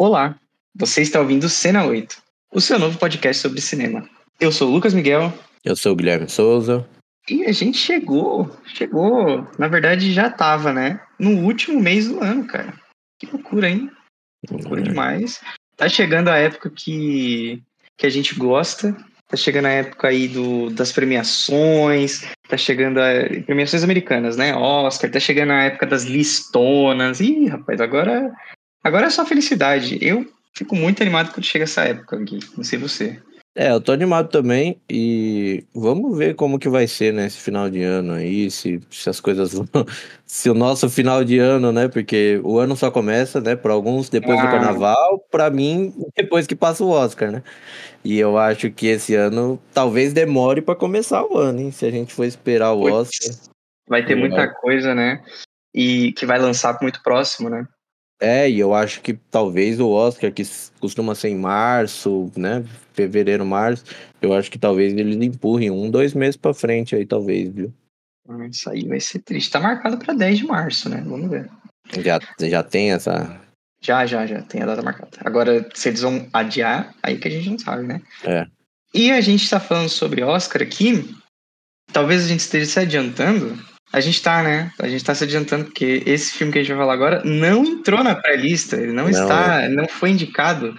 Olá, você está ouvindo Cena 8, o seu novo podcast sobre cinema. Eu sou o Lucas Miguel. Eu sou o Guilherme Souza. E a gente chegou, chegou, na verdade já tava, né? No último mês do ano, cara. Que loucura, hein? Loucura demais. Tá chegando a época que, que a gente gosta, tá chegando a época aí do, das premiações, tá chegando a premiações americanas, né? Oscar, tá chegando a época das listonas. Ih, rapaz, agora Agora é só felicidade. Eu fico muito animado quando chega essa época aqui. Não sei você. É, eu tô animado também e vamos ver como que vai ser, né, esse final de ano aí, se, se as coisas vão... se o nosso final de ano, né, porque o ano só começa, né, para alguns depois ah. do carnaval, para mim depois que passa o Oscar, né? E eu acho que esse ano talvez demore para começar o ano, hein, se a gente for esperar o Oscar. Vai ter muita coisa, né? E que vai lançar muito próximo, né? É, e eu acho que talvez o Oscar, que costuma ser em março, né? Fevereiro, março, eu acho que talvez eles empurrem um, dois meses pra frente aí, talvez, viu? Isso aí vai ser triste. Tá marcado pra 10 de março, né? Vamos ver. Já, já tem essa. Já, já, já tem a data marcada. Agora, se eles vão adiar, aí que a gente não sabe, né? É. E a gente tá falando sobre Oscar aqui. Talvez a gente esteja se adiantando, a gente tá, né? A gente tá se adiantando, porque esse filme que a gente vai falar agora não entrou na pré-lista, ele não, não, está, é. não foi indicado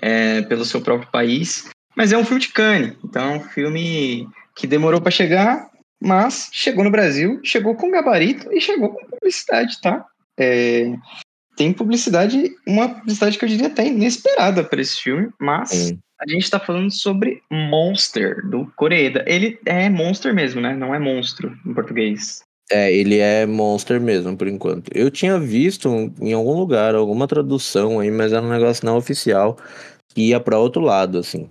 é, pelo seu próprio país, mas é um filme de Cannes, então é um filme que demorou para chegar, mas chegou no Brasil, chegou com gabarito e chegou com publicidade, tá? É, tem publicidade, uma publicidade que eu diria até inesperada para esse filme, mas a gente tá falando sobre Monster, do Coreeda. Ele é Monster mesmo, né? Não é monstro em português. É, ele é Monster mesmo, por enquanto. Eu tinha visto em algum lugar, alguma tradução aí, mas era um negócio não oficial que ia para outro lado, assim.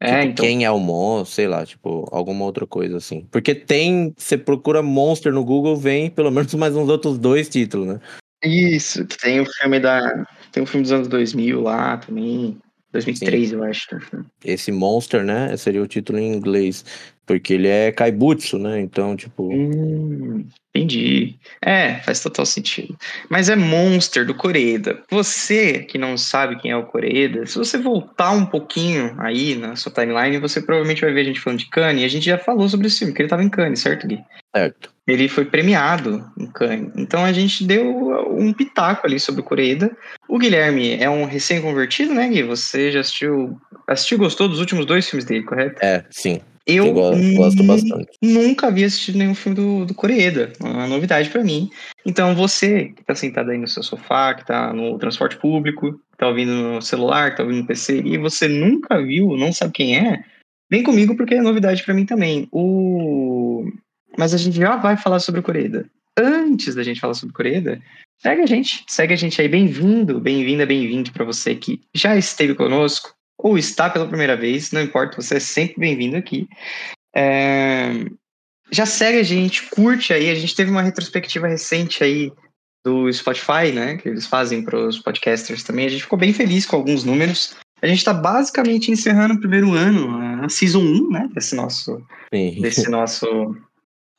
É, tipo, então... Quem é o monstro, sei lá, tipo, alguma outra coisa assim. Porque tem, você procura Monster no Google, vem pelo menos mais uns outros dois títulos, né? Isso, tem o filme da. Tem o filme dos anos 2000 lá também. 2003, Sim. eu acho. Esse Monster, né? Seria o título em inglês. Porque ele é Kaibutsu, né? Então, tipo. Hum, entendi. É, faz total sentido. Mas é Monster do Coreeda. Você que não sabe quem é o Coreeda, se você voltar um pouquinho aí na sua timeline, você provavelmente vai ver a gente falando de Cannes. E a gente já falou sobre esse filme, que ele tava em Cannes, certo, Gui? Certo. Ele foi premiado em Cannes. Então a gente deu um pitaco ali sobre o Coreeda. O Guilherme é um recém-convertido, né, Gui? Você já assistiu. Assistiu gostou dos últimos dois filmes dele, correto? É, sim. Eu, gosto bastante. Nunca havia assistido nenhum filme do, do Coreeda. Uma novidade para mim. Então, você que tá sentado aí no seu sofá, que tá no transporte público, que tá ouvindo no celular, que tá ouvindo no PC, e você nunca viu, não sabe quem é, vem comigo porque é novidade para mim também. O... Mas a gente já vai falar sobre o Coreeda. Antes da gente falar sobre o Coreeda, segue a gente. Segue a gente aí. Bem-vindo, bem-vinda, bem-vindo para você que já esteve conosco ou está pela primeira vez, não importa, você é sempre bem-vindo aqui. É... Já segue a gente, curte aí, a gente teve uma retrospectiva recente aí do Spotify, né, que eles fazem para os podcasters também, a gente ficou bem feliz com alguns números. A gente está basicamente encerrando o primeiro ano, a Season 1, né, desse nosso, desse nosso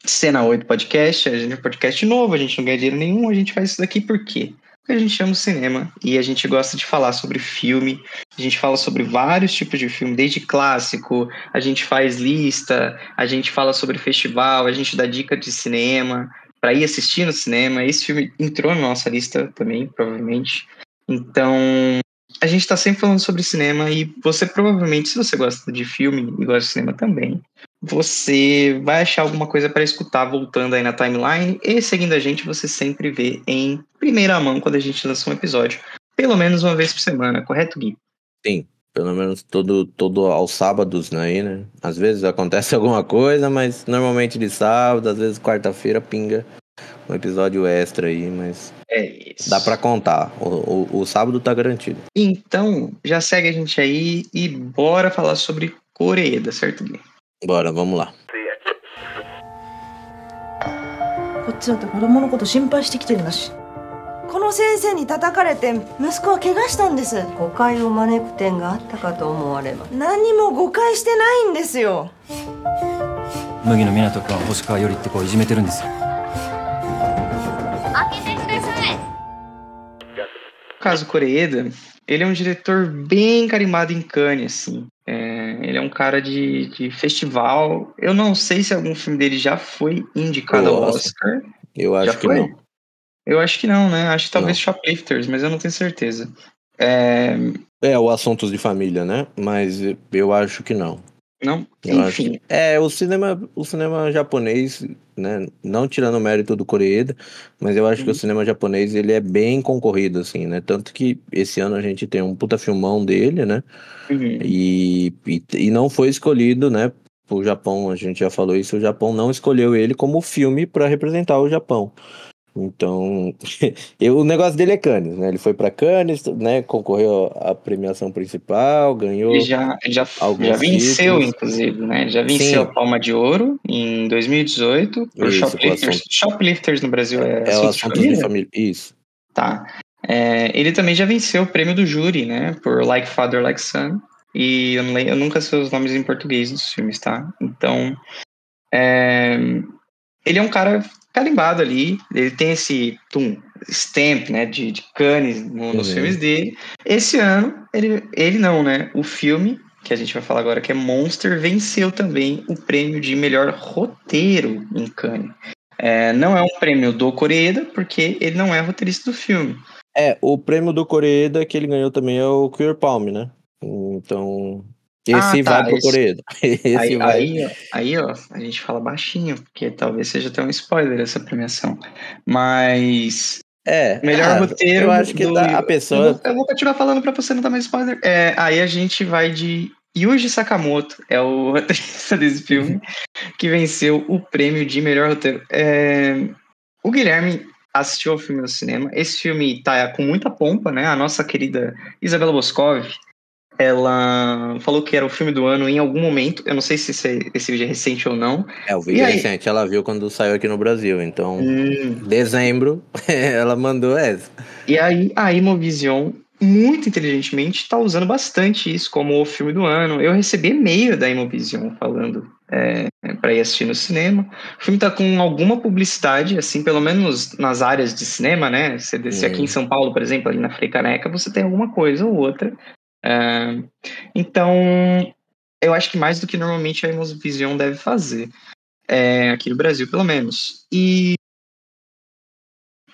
Cena 8 podcast. A gente é um podcast novo, a gente não ganha dinheiro nenhum, a gente faz isso daqui por quê? A gente ama o cinema e a gente gosta de falar sobre filme. A gente fala sobre vários tipos de filme, desde clássico, a gente faz lista, a gente fala sobre festival, a gente dá dica de cinema para ir assistir no cinema. Esse filme entrou na nossa lista também, provavelmente. Então, a gente está sempre falando sobre cinema e você provavelmente, se você gosta de filme e gosta de cinema também, você vai achar alguma coisa para escutar voltando aí na timeline e seguindo a gente, você sempre vê em primeira mão quando a gente lança um episódio, pelo menos uma vez por semana, correto, Gui? Sim, pelo menos todo, todo aos sábados, né, né? Às vezes acontece alguma coisa, mas normalmente de sábado, às vezes quarta-feira pinga um episódio extra aí, mas é isso. dá para contar. O, o, o sábado tá garantido. Então, já segue a gente aí e bora falar sobre Coreeda, certo, Gui? Bora, vamos lá. こっちだって子供のこと心配してきてるんだし この先生に叩かれて息子は怪我したんです誤解を招く点があったかと思われば何も誤解してないんですよ麦野湊君は星川よりって子をいじめてるんですよ開けてください caso Koreeda, ele é um diretor bem carimbado em Cannes, assim. É, ele é um cara de, de festival. Eu não sei se algum filme dele já foi indicado ao. Oscar. Eu acho Já que foi? não. Eu acho que não, né? Acho que talvez Não. Shoplifters, mas eu não tenho certeza. É, É o Assuntos de Família, né? Mas eu acho que não. não, Eu enfim. que- É, o cinema, o cinema japonês, né? Não tirando o mérito do Koreeda, mas eu acho que o Uhum. cinema japonês ele é bem concorrido, assim, né? Tanto que esse ano a gente tem um puta filmão dele, né? Uhum. E, e, e não foi escolhido, né? O Japão, a gente já falou isso, o Japão não escolheu ele como filme para representar o Japão. Então, eu- o negócio dele é Cannes, né? Ele foi para Cannes, né? Concorreu à premiação principal, ganhou. Ele já, já, já venceu, títulos. inclusive, né? Ele já venceu Sim. a Palma de Ouro em 2018 por Isso, com Shoplifters. assunto- Shoplifters no Brasil é, É o assunto de assunto de família? família. Isso. Tá. É, ele também já venceu o prêmio do júri, né? Por Like Father, Like Son. E eu, não eu nunca sei os nomes em português dos filmes, tá? Então. é, ele é um cara carimbado ali. Ele tem esse tum, stamp, né? De, de Cannes no- nos Uhum. filmes dele. Esse ano, ele, ele não, né? O filme, que a gente vai falar agora, que é Monster, venceu também o prêmio de melhor roteiro em Cannes. É, não é um prêmio do Coreeda, porque ele não é roteirista do filme. É, o prêmio do Coreeda que ele ganhou também é o Queer Palm, né? Então, esse Ah, tá, vai pro esse-. Esse Aí, vai. aí, aí, ó, a gente fala baixinho, porque talvez seja até um spoiler essa premiação. Mas. É, Melhor ah, roteiro. Eu acho que do- dá- a Eu pessoa. vou, eu vou continuar falando pra você não dar mais spoiler. É, aí a gente vai de Yuji Sakamoto, é o roteirista desse filme, que venceu o prêmio de melhor roteiro. É, o Guilherme assistiu ao filme no cinema. Esse filme tá com muita pompa, né? A nossa querida Isabela Boscov, ela falou que era o filme do ano em algum momento. Eu não sei se esse, vídeo é recente ou não. É, o E vídeo aí? recente, ela viu quando saiu aqui no Brasil. Então, Hum. dezembro, ela mandou essa. E aí a Imovision, muito inteligentemente, está usando bastante isso como o filme do ano. Eu recebi e-mail da Imovision falando é, para ir assistir no cinema. O filme tá com alguma publicidade, assim, pelo menos nas áreas de cinema, né? Se descer Hum. aqui em São Paulo, por exemplo, ali na Frei Caneca, você tem alguma coisa ou outra. É, então, eu acho que mais do que normalmente a Imovision deve fazer. É, aqui no Brasil, pelo menos. E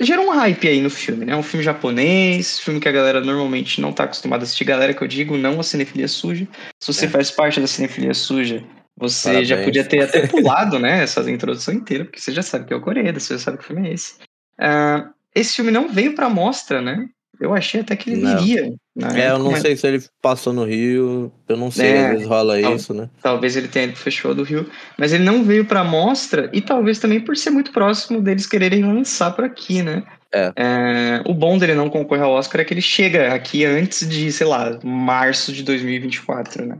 gerou um hype aí no filme, né? Um filme japonês, filme que a galera normalmente não tá acostumada a assistir. Galera que eu digo, não a cinefilia suja. Se você É. faz parte da cinefilia suja, você já Parabéns. podia ter até pulado, né? Essa introdução inteira, porque você já sabe que é o Coreia, você já sabe que filme é esse. Ah, esse filme não veio pra mostra, né? Eu achei até que ele Não. viria. É, eu não mas sei se ele passou no Rio, eu não sei, É, às vezes rola tal- isso, né? Talvez ele tenha ido pro Festival do Rio, mas ele não veio pra mostra e talvez também por ser muito próximo deles quererem lançar por aqui, né? É. o bom dele não concorrer ao Oscar é que ele chega aqui antes de, sei lá, março de 2024, né?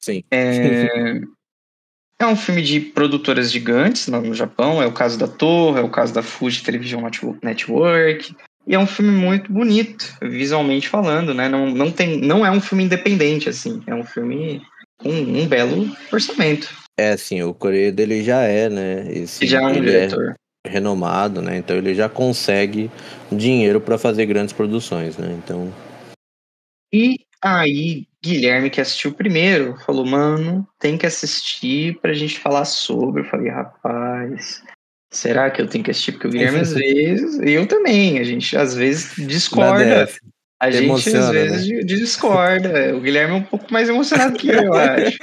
Sim. É, é um filme de produtoras gigantes no Japão, é o caso da Torre, é o caso da Fuji Television Netwo- Network, e é um filme muito bonito, visualmente falando, né? Não, não, tem, não é um filme independente, assim, é um filme com um belo orçamento. É assim, o Coreia dele já é, né? Esse, já é um ele diretor. é renomado, né? Então ele já consegue dinheiro para fazer grandes produções, né? Então, E aí, Guilherme, que assistiu primeiro, falou, mano, tem que assistir pra gente falar sobre. Eu falei, rapaz, será que eu tenho que assistir? Porque o Guilherme, às vezes, e eu também, a gente às vezes discorda. A gente Emociona, às vezes di- discorda. O Guilherme é um pouco mais emocionado que eu, eu acho.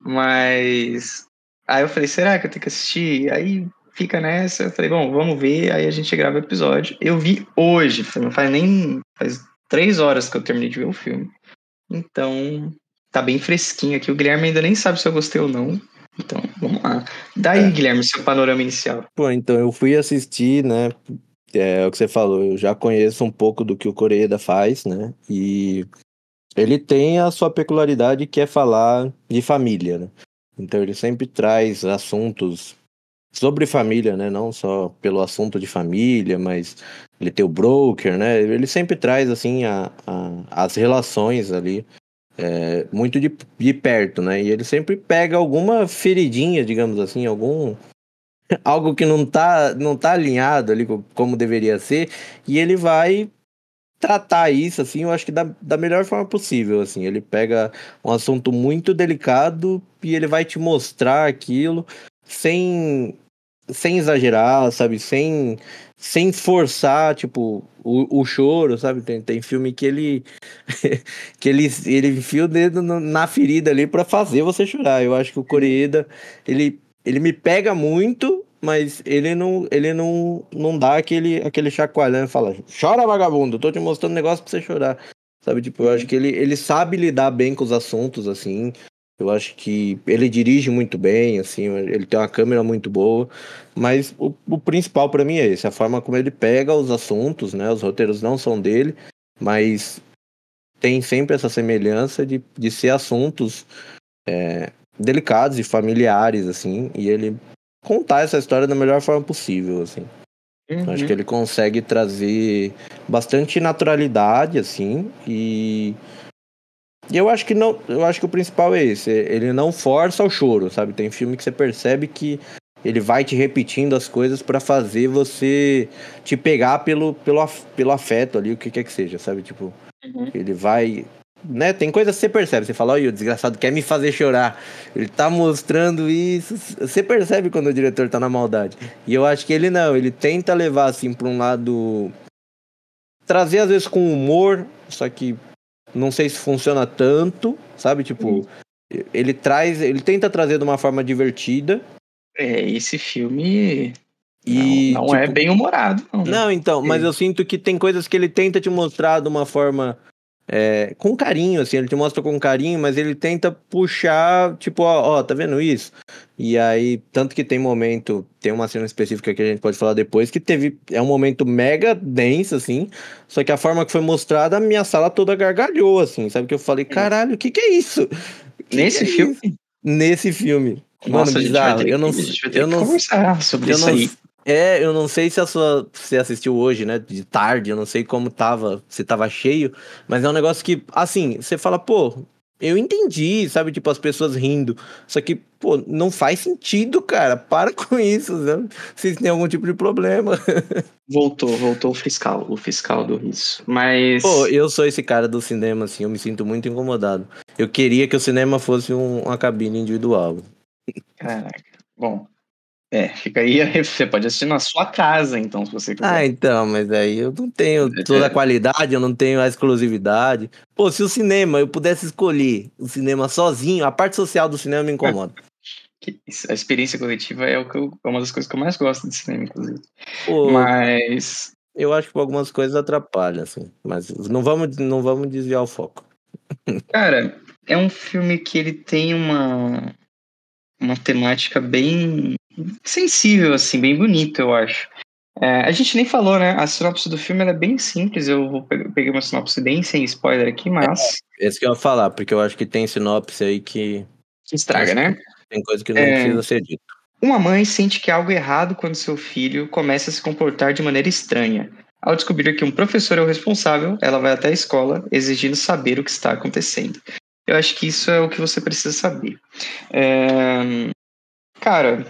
Mas. Aí eu falei, será que eu tenho que assistir? Aí fica nessa. Eu falei, bom, vamos ver. Aí a gente grava o episódio. Eu vi hoje, não faz nem. Faz três horas que eu terminei de ver o filme. Então, tá bem fresquinho aqui. O Guilherme ainda nem sabe se eu gostei ou não. Então, vamos lá. Daí, É. Guilherme, seu panorama inicial. Pô, então eu fui assistir, né? É o que você falou, eu já conheço um pouco do que o Coreeda faz, né? E ele tem a sua peculiaridade que é falar de família, né? Então ele sempre traz assuntos sobre família, né? Não só pelo assunto de família, mas ele tem o broker, né? Ele sempre traz assim a, a- as relações ali é, muito de, de perto, né? E ele sempre pega alguma feridinha, digamos assim, algum algo que não tá, não tá alinhado ali co- como deveria ser, e ele vai tratar isso, assim, eu acho que da, da melhor forma possível, assim. Ele pega um assunto muito delicado e ele vai te mostrar aquilo sem sem exagerar, sabe? Sem, sem forçar, tipo, o, o choro, sabe? Tem, tem filme que ele que ele, ele enfia o dedo na ferida ali para fazer você chorar. Eu acho que o Coreeda, ele, ele me pega muito, mas ele não, ele não, não dá aquele, aquele chacoalhão e fala, chora vagabundo, tô te mostrando um negócio pra você chorar. Sabe, tipo, eu acho que ele, ele sabe lidar bem com os assuntos, assim, eu acho que ele dirige muito bem, assim, ele tem uma câmera muito boa, mas o, o principal para mim é esse, a forma como ele pega os assuntos, né? Os roteiros não são dele, mas tem sempre essa semelhança de, de ser assuntos é, delicados e familiares, assim, e ele contar essa história da melhor forma possível, assim. Uhum. Acho que ele consegue trazer bastante naturalidade, assim, e e eu acho que não, eu acho que o principal é esse, ele não força o choro, sabe? Tem filme que você percebe que ele vai te repetindo as coisas para fazer você te pegar pelo, pelo, pelo afeto ali, o que quer que seja, sabe? Tipo, uhum. ele vai. Né? Tem coisas que você percebe, você fala, olha, o desgraçado quer me fazer chorar. Ele tá mostrando isso. Você percebe quando o diretor tá na maldade. E eu acho que ele não, ele tenta levar assim pra um lado. Trazer às vezes com humor, só que não sei se funciona tanto, sabe? Tipo, ele traz, ele tenta trazer de uma forma divertida. É, esse filme e, não, não é tipo, é bem humorado. Não, né? não então, mas eu sinto que tem coisas que ele tenta te mostrar de uma forma é, com carinho, assim, ele te mostra com carinho, mas ele tenta puxar, tipo, ó, ó, tá vendo isso? E aí, tanto que tem momento, tem uma cena específica que a gente pode falar depois, que teve, é um momento mega denso, assim, só que a forma que foi mostrada, a minha sala toda gargalhou, assim, sabe? Que eu falei, caralho, o que que é isso? Que Nesse que é filme? Isso? Nesse filme. Nossa, Mano, bizarro. eu não, eu não, conversar sobre isso não, aí. É, eu não sei se a sua. Você assistiu hoje, né? De tarde, eu não sei como tava, se tava cheio, mas é um negócio que, assim, você fala, pô, eu entendi, sabe? Tipo, as pessoas rindo. Só que, pô, não faz sentido, cara. Para com isso, né? Se tem algum tipo de problema. Voltou, voltou o fiscal, o fiscal do riso. Mas. Pô, eu sou esse cara do cinema, assim, eu me sinto muito incomodado. Eu queria que o cinema fosse um, uma cabine individual. Caraca. Bom, é, fica aí, você pode assistir na sua casa, então, se você quiser. Ah, então, mas aí eu não tenho toda a qualidade, eu não tenho a exclusividade. Pô, se o cinema eu pudesse escolher o cinema sozinho, a parte social do cinema me incomoda. a experiência coletiva é, o que eu, é uma das coisas que eu mais gosto de cinema, inclusive. Pô, mas. Eu acho que algumas coisas atrapalham, assim. Mas não vamos, não vamos desviar o foco. Cara, é um filme que ele tem uma, uma temática bem sensível, assim, bem bonito, eu acho. É, a gente nem falou, né? A sinopse do filme é bem simples. Eu vou pegar uma sinopse bem sem spoiler aqui, mas. É, esse que eu ia falar, porque eu acho que tem sinopse aí que. Que estraga, né? Tem coisa que não é... precisa ser dito. Uma mãe sente que algo errado quando seu filho começa a se comportar de maneira estranha. Ao descobrir que um professor é o responsável, ela vai até a escola exigindo saber o que está acontecendo. Eu acho que isso é o que você precisa saber. É... Cara,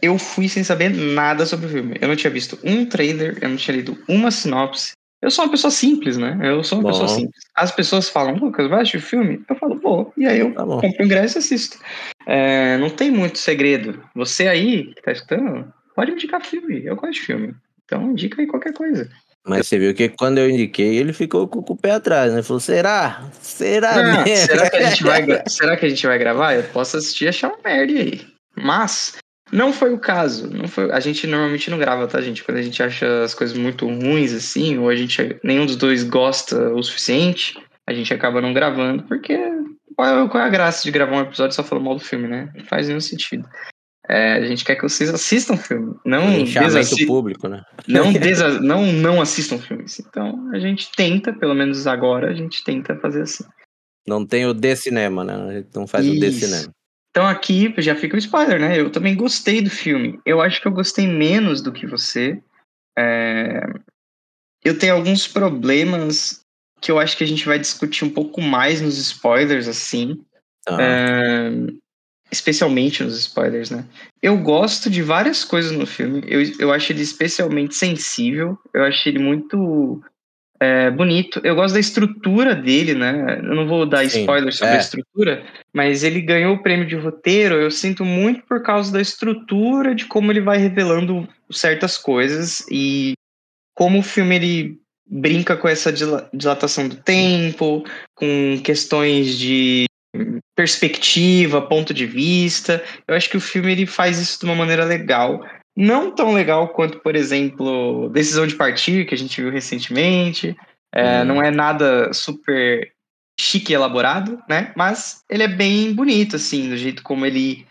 eu fui sem saber nada sobre o filme. Eu não tinha visto um trailer, eu não tinha lido uma sinopse. Eu sou uma pessoa simples, né? Eu sou uma Bom. pessoa simples. As pessoas falam, Lucas, vai assistir o filme? Eu falo, vou. E aí eu tá compro o ingresso e assisto. É, não tem muito segredo. Você aí, que tá escutando, pode indicar filme. Eu gosto de filme. Então indica aí qualquer coisa. Mas você viu que quando eu indiquei, ele ficou com, o pé atrás, né? Ele falou, será? Será não, será, que a gente vai, será que a gente vai gravar? Eu posso assistir e achar uma merda aí. Mas não foi o caso. Não foi, a gente normalmente não grava, tá, gente? Quando a gente acha as coisas muito ruins, assim, ou a gente nenhum dos dois gosta o suficiente, a gente acaba não gravando, porque qual é, é a graça de gravar um episódio só falando mal do filme, né? Não faz nenhum sentido. É, a gente quer que vocês assistam o filme. Não desassi... público, né? Não, desa... não, não assistam filmes. Então, a gente tenta, pelo menos agora, a gente tenta fazer assim. Não tem o de cinema, né? A gente não faz Isso. o de cinema. Então aqui já fica o spoiler, né? Eu também gostei do filme. Eu acho que eu gostei menos do que você. É... Eu tenho alguns problemas que eu acho que a gente vai discutir um pouco mais nos spoilers, assim. Ah. É... Especialmente nos spoilers, né? Eu gosto de várias coisas no filme. Eu, eu acho ele especialmente sensível. Eu acho ele muito É bonito. Eu gosto da estrutura dele, né? Eu não vou dar Sim, spoiler sobre é. a estrutura, mas ele ganhou o prêmio de roteiro. Eu sinto muito por causa da estrutura, de como ele vai revelando certas coisas e como o filme ele brinca com essa dila- dilatação do tempo, com questões de perspectiva, ponto de vista. Eu acho que o filme ele faz isso de uma maneira legal. Não tão legal quanto, por exemplo, Decisão de Partir, que a gente viu recentemente. É, Hum. Não é nada super chique e elaborado, né? Mas ele é bem bonito, assim, do jeito como ele.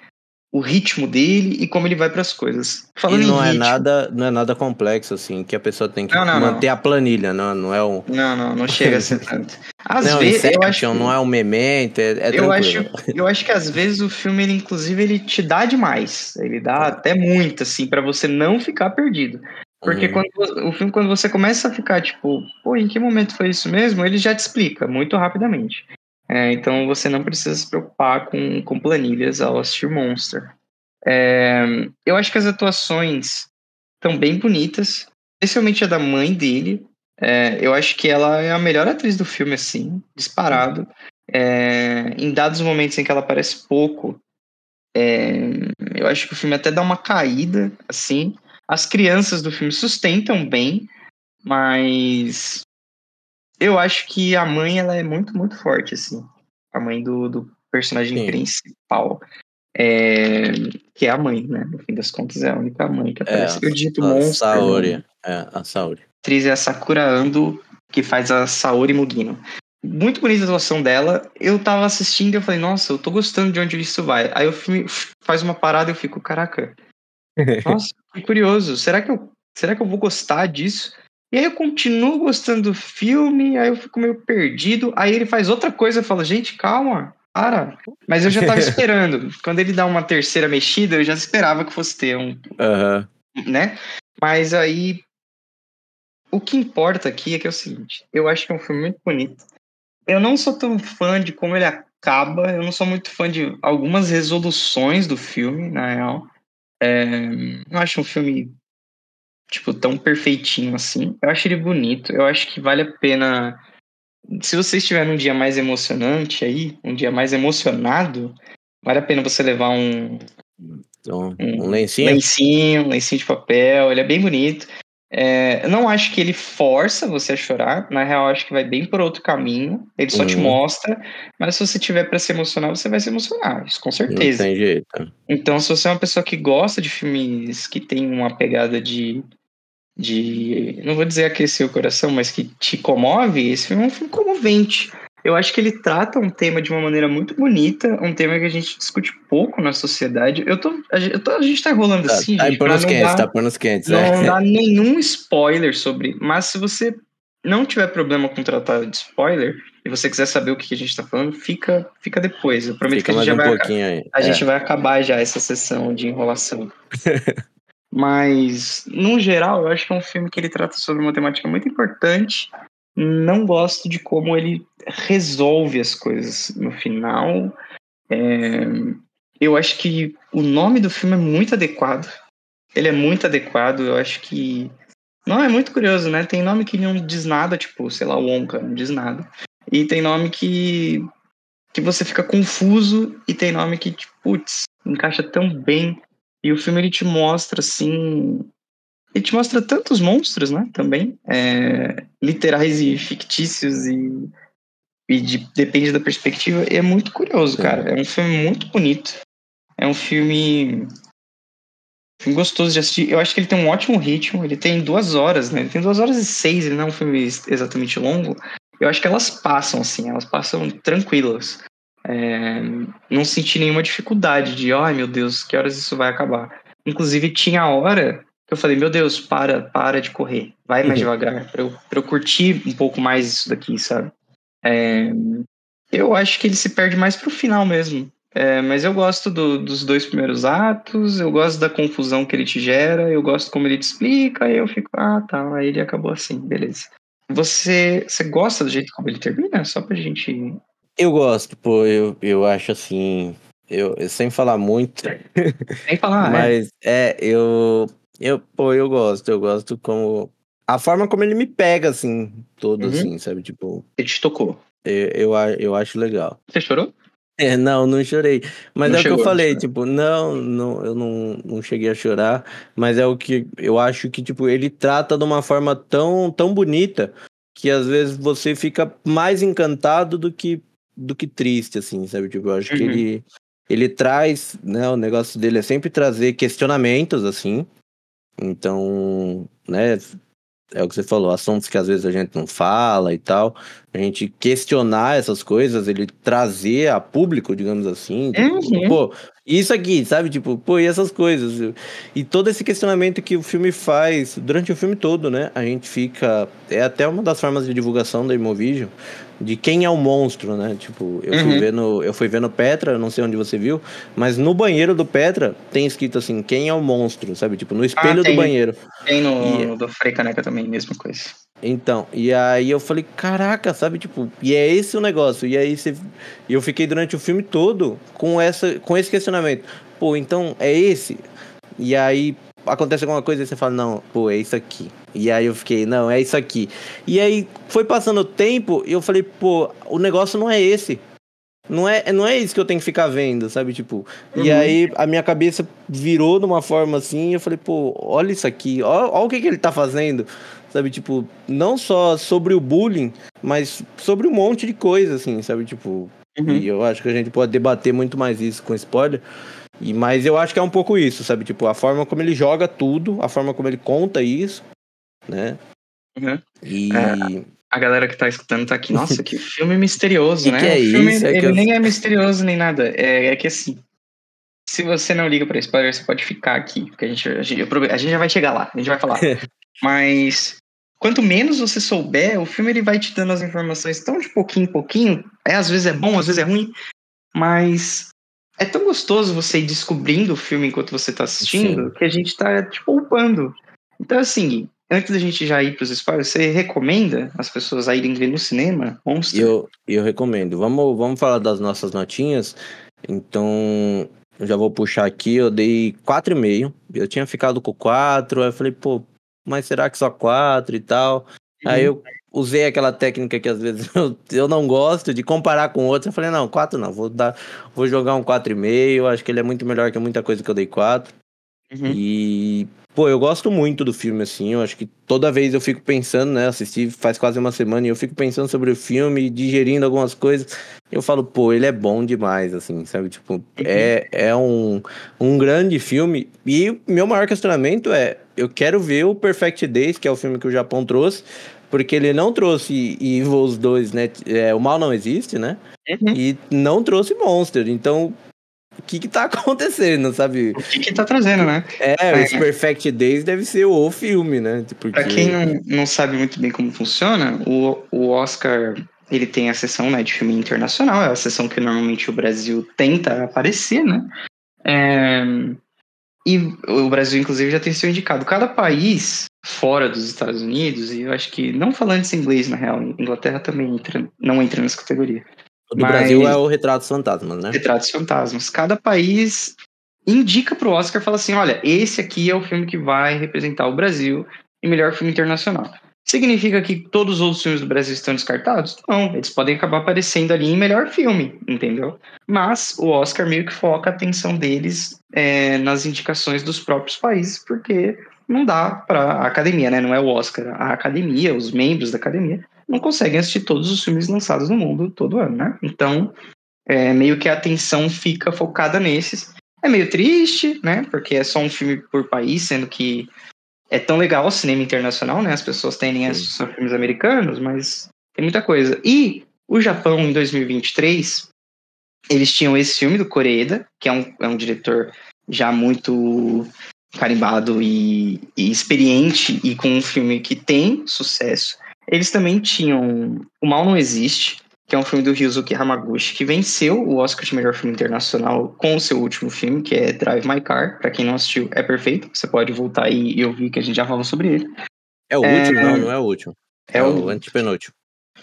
O ritmo dele e como ele vai para as coisas. Falando e não é ritmo, nada, não é nada complexo assim, que a pessoa tem que Não, não, não. manter a planilha, não, não é um Não, não, não chega a ser tanto. Às não, é vezes, eu acho, não é um memento, é, é eu, acho, tranquilo. eu acho que às vezes o filme, ele, inclusive, ele te dá demais. Ele dá até muito, assim, para você não ficar perdido. Porque Uhum. quando, o filme, quando você começa a ficar, tipo, pô, em que momento foi isso mesmo? Ele já te explica muito rapidamente. É, então você não precisa se preocupar com, com planilhas ao assistir Monster. É, eu acho que as atuações estão bem bonitas, especialmente a da mãe dele. É, eu acho que ela é a melhor atriz do filme, assim, disparado. É, em dados momentos em que ela aparece pouco, é, eu acho que o filme até dá uma caída, assim. As crianças do filme sustentam bem, mas eu acho que a mãe ela é muito, muito forte, assim. A mãe do, do personagem Sim. principal. É, que é a mãe, né? No fim das contas, é a única mãe que É, aparece. eu digito a Monster. Saori, né? é, a Saori. A atriz é a Sakura Ando, que faz a Saori Mugino. Muito bonita a atuação dela. Eu tava assistindo e eu falei, nossa, eu tô gostando de onde isso vai. Aí o filme faz uma parada e eu fico, caraca, nossa, que curioso. Será que eu, será que eu vou gostar disso? E aí eu continuo gostando do filme, aí eu fico meio perdido. Aí ele faz outra coisa, eu falo, gente, calma, para. Mas eu já tava esperando. Quando ele dá uma terceira mexida, eu já esperava que fosse ter um, Aham. né? Mas aí o que importa aqui é que é o seguinte, eu acho que é um filme muito bonito. Eu não sou tão fã de como ele acaba, eu não sou muito fã de algumas resoluções do filme, na real. É, não acho um filme tipo tão perfeitinho assim. Eu acho ele bonito, eu acho que vale a pena se você estiver num dia mais emocionante aí, um dia mais emocionado, vale a pena você levar um, Então, um um lencinho. lencinho, um lencinho de papel, ele é bem bonito. É, eu não acho que ele força você a chorar, na real, eu acho que vai bem por outro caminho. Ele só te Uhum. mostra, mas se você tiver para se emocionar, você vai se emocionar, isso com Não certeza. tem jeito. Então, se você é uma pessoa que gosta de filmes que tem uma pegada de. De não vou dizer aquecer o coração, mas que te comove, esse filme é um filme comovente. Eu acho que ele trata um tema de uma maneira muito bonita, um tema que a gente discute pouco na sociedade. Eu tô, a, gente, eu tô, a gente tá enrolando Tá, assim, tá gente, panos não quentes, dar- tá panos quentes. não é. dá nenhum spoiler sobre. Mas se você não tiver problema com tratar de spoiler e você quiser saber o que a gente tá falando, fica, fica depois. Eu prometo Fica que a gente um vai, a É. gente vai acabar já essa sessão de enrolação. Mas, no geral, eu acho que é um filme que ele trata sobre uma temática muito importante. Não gosto de como ele resolve as coisas no final. É, eu acho que o nome do filme é muito adequado. Ele é muito adequado. Eu acho que. Não, é muito curioso, né? Tem nome que não diz nada, tipo, sei lá, Wonka, não diz nada. E tem nome que. que você fica confuso, e tem nome que, tipo, putz, encaixa tão bem. E o filme ele te mostra, assim. Ele te mostra tantos monstros, né? Também. É, literais e fictícios e. E de- depende da perspectiva. E é muito curioso, cara. É um filme muito bonito. É um filme. filme gostoso de assistir. Eu acho que ele tem um ótimo ritmo. Ele tem duas horas, né? Ele tem duas horas e seis. Ele não é um filme exatamente longo. Eu acho que elas passam, assim. Elas passam tranquilas. É, não senti nenhuma dificuldade de, ai meu Deus, que horas isso vai acabar. Inclusive, tinha a hora que eu falei, meu Deus, para, para de correr, vai mais Uhum. devagar, pra eu, pra eu curtir um pouco mais isso daqui, sabe? É, eu acho que ele se perde mais pro final mesmo. É, mas eu gosto do- dos dois primeiros atos, eu gosto da confusão que ele te gera, eu gosto como ele te explica, aí eu fico, ah, tá, aí ele acabou assim, beleza. Você, você gosta do jeito como ele termina? Só pra gente. Eu gosto, pô, eu, eu acho assim. Eu, eu sem falar muito, Nem falar, é. mas é, eu, eu, pô, eu gosto, eu gosto como a forma como ele me pega, assim, todo Uhum. assim, sabe? Tipo, Ele te tocou. eu, eu, eu acho legal. Você chorou? É, não, não chorei. Mas Não é o que eu falei, tipo, não, não, eu não, não cheguei a chorar, mas é o que eu acho que, tipo, ele trata de uma forma tão, tão bonita que às vezes você fica mais encantado do que, do que triste, assim, sabe? Tipo, eu acho que Uhum. ele, ele traz, né, o negócio dele é sempre trazer questionamentos, assim, então, né, é o que você falou, assuntos que às vezes a gente não fala e tal, a gente questionar essas coisas, ele trazer a público, digamos assim, tipo, Uhum. pô, isso aqui, sabe? Tipo, pô, e essas coisas. E todo esse questionamento que o filme faz durante o filme todo, né? A gente fica. É até uma das formas de divulgação da Imovision, de quem é o monstro, né? Tipo, eu fui Uhum. ver no, eu fui ver no Petra, não sei onde você viu, mas no banheiro do Petra tem escrito assim, quem é o monstro, sabe? Tipo, no espelho do tem. banheiro. Tem no, E- no do Frei Caneca também, mesma coisa. Então, e aí eu falei, caraca, sabe, tipo, e é esse o negócio. E aí você, eu fiquei durante o filme todo com essa com esse questionamento. Pô, então é esse? E aí acontece alguma coisa e você fala, não, pô, é isso aqui. E aí eu fiquei, não, é isso aqui. E aí foi passando o tempo e eu falei, pô, o negócio não é esse. Não é, não é isso que eu tenho que ficar vendo, sabe? Tipo, e Uhum. aí a minha cabeça virou de uma forma assim, e eu falei, pô, olha isso aqui, ó, ó o que, que ele tá fazendo, sabe? Tipo, não só sobre o bullying, mas sobre um monte de coisa, assim, sabe? Tipo, Uhum. e eu acho que a gente pode debater muito mais isso com spoiler. E, mas eu acho que é um pouco isso, sabe? Tipo, a forma como ele joga tudo, a forma como ele conta isso, né? Uhum. E. A galera que tá escutando tá aqui, nossa, que filme misterioso, Que né? que é o filme, isso? É ele eu- nem é misterioso nem nada. É, é que assim, se você não liga pra spoiler, você pode ficar aqui, porque a gente, a gente, a gente já vai chegar lá, a gente vai falar. Mas quanto menos você souber, o filme ele vai te dando as informações tão de pouquinho em pouquinho. É, às vezes é bom, às vezes é ruim, mas é tão gostoso você ir descobrindo o filme enquanto você tá assistindo Sim. que a gente tá te poupando. Então, assim, antes da gente já ir pros spoilers, você recomenda as pessoas a irem ver no cinema Monster? Eu, eu recomendo. Vamos, vamos falar das nossas notinhas. Então, eu já vou puxar aqui. Eu dei 4,5. Eu tinha ficado com 4. Aí eu falei, pô, mas será que só 4 e tal? Aí eu usei aquela técnica que às vezes eu, eu não gosto de comparar com outros. Eu falei, não, 4 não. Vou, dar, vou jogar um 4,5. Acho que ele é muito melhor que muita coisa que eu dei 4. Uhum. E, pô, eu gosto muito do filme, assim. Eu acho que toda vez eu fico pensando, né? Assisti faz quase uma semana e eu fico pensando sobre o filme, digerindo algumas coisas. Eu falo, pô, ele é bom demais, assim, sabe? Tipo, é, é um, um grande filme. E meu maior questionamento é: eu quero ver o Perfect Days, que é o filme que o Japão trouxe. Porque ele não trouxe Evils 2, né? É, o mal não existe, né? Uhum. E não trouxe Monster. Então, o que que tá acontecendo, sabe? O que que tá trazendo, né? É, É. esse Perfect Days deve ser o filme, né? Porque... Pra quem não, não sabe muito bem como funciona, o, o Oscar ele tem a sessão né, de filme internacional, é a sessão que normalmente o Brasil tenta aparecer, né? É, e o Brasil, inclusive, já tem sido indicado. Cada país fora dos Estados Unidos, e eu acho que, não falando esse inglês, na real, Inglaterra também entra, não entra nessa categoria. O do mas- Brasil é o Retrato dos Fantasmas, né? Retratos Fantasmas. Cada país indica pro Oscar fala assim: olha, esse aqui é o filme que vai representar o Brasil em melhor filme internacional. Significa que todos os outros filmes do Brasil estão descartados? Não, eles podem acabar aparecendo ali em melhor filme, entendeu? Mas o Oscar meio que foca a atenção deles é, nas indicações dos próprios países, porque não dá para a academia, né? Não é o Oscar, a academia, os membros da academia não conseguem assistir todos os filmes lançados no mundo todo ano, né? Então, é, meio que a atenção fica focada nesses. É meio triste, né? Porque é só um filme por país, sendo que é tão legal o cinema internacional, né? As pessoas tendem a assistir filmes americanos, mas tem muita coisa. E o Japão, em 2023, eles tinham esse filme do Koreeda, que é um, é um diretor já muito carimbado e, e experiente e com um filme que tem sucesso. Eles também tinham O Mal Não Existe, que é um filme do Ryuzuki Hamaguchi, que venceu o Oscar de melhor filme internacional com o seu último filme, que é Drive My Car. Pra quem não assistiu, é perfeito. Você pode voltar aí e ouvir que a gente já falou sobre ele. É o É, último? Não, não é o último. É, É, o, o antepenúltimo.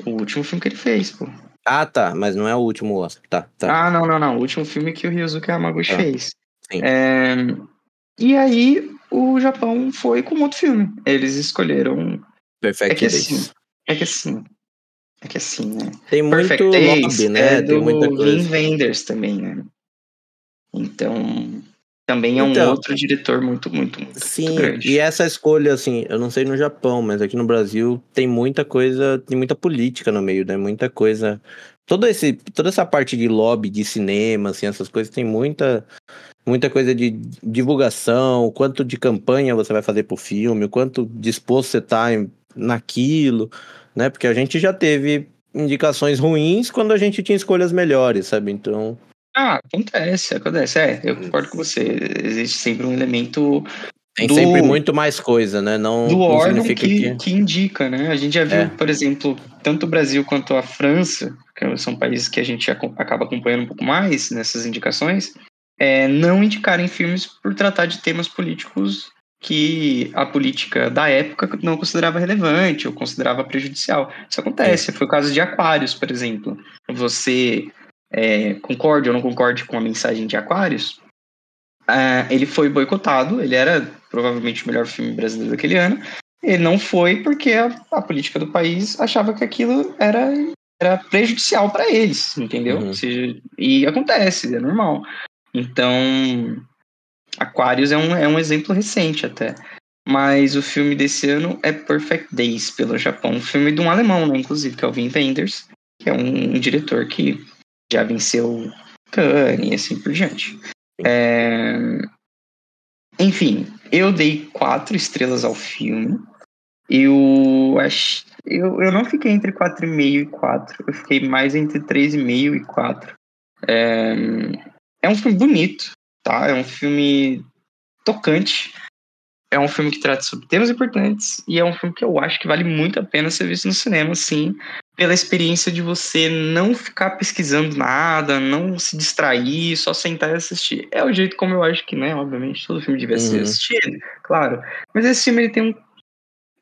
o último filme que ele fez, pô. Ah, tá, mas não é o último Oscar. Tá, tá. Ah, não, não, não. O último filme que o Ryuzuki Hamaguchi Ah, fez. sim. É, E aí o Japão foi com outro filme. Eles escolheram Perfect É que Days. assim, é que assim, é que assim, né? Tem muito Perfect Days lobby, né? é Tem do muita coisa. Wenders também, né? Então, também é um Então. outro diretor muito, muito, muito, muito Sim, grande. e essa escolha, assim, eu não sei no Japão, mas aqui no Brasil tem muita coisa, tem muita política no meio, né? Muita coisa. Todo esse, toda essa parte de lobby de cinema, assim, essas coisas, tem muita, muita coisa de divulgação, quanto de campanha você vai fazer pro filme, o quanto disposto você tá naquilo, né? Porque a gente já teve indicações ruins quando a gente tinha escolhas melhores, sabe? Então, Ah, acontece, acontece. É, eu concordo com você. Existe sempre um elemento tem Do- sempre muito mais coisa, né? Não, do não órgão que, que... que indica, né? A gente já viu, É. por exemplo, tanto o Brasil quanto a França, que são países que a gente acaba acompanhando um pouco mais nessas indicações, é, não indicarem filmes por tratar de temas políticos que a política da época não considerava relevante ou considerava prejudicial. Isso acontece. Foi o caso de Aquários, por exemplo. Você é, concorde ou não concorde com a mensagem de Aquários? Ah, ele foi boicotado, ele era provavelmente o melhor filme brasileiro daquele ano. Ele não foi porque a, a política do país achava que aquilo era, era prejudicial para eles, entendeu? Uhum. Seja, e acontece, é normal. Então, Aquarius é um, é um exemplo recente até. Mas o filme desse ano é Perfect Days, pelo Japão. Um filme de um alemão, né, inclusive, que é o Wim Wenders, que é um, um diretor que já venceu Cannes e assim por diante. É, Enfim, eu dei quatro estrelas ao filme. Eu acho. Eu, eu não fiquei entre 4,5 e 4. Eu fiquei mais entre 3,5 e 4. É, é um filme bonito, tá? É um filme tocante. É um filme que trata sobre temas importantes. E é um filme que eu acho que vale muito a pena ser visto no cinema, sim. Pela experiência de você não ficar pesquisando nada, não se distrair, só sentar e assistir. É o jeito como eu acho que, né? Obviamente, todo filme devia ser Uhum. assistido, claro. Mas esse filme ele tem um-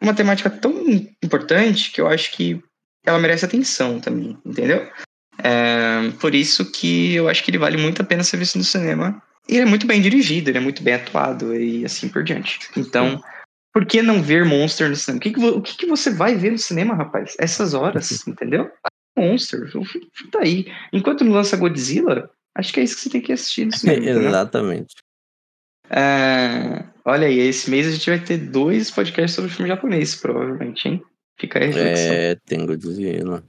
uma temática tão importante que eu acho que ela merece atenção também, entendeu? É, por isso que eu acho que ele vale muito a pena ser visto no cinema. E ele é muito bem dirigido, ele é muito bem atuado e assim por diante. Então, por que não ver Monster no cinema? O que, que, o que, que você vai ver no cinema, rapaz? Essas horas, entendeu? Monster, tá aí. Enquanto não lança Godzilla, acho que é isso que você tem que assistir no cinema. Exatamente. É, olha aí, esse mês a gente vai ter dois podcasts sobre filme japonês, provavelmente, hein? Fica aí a reflexão. É, tem Godzilla.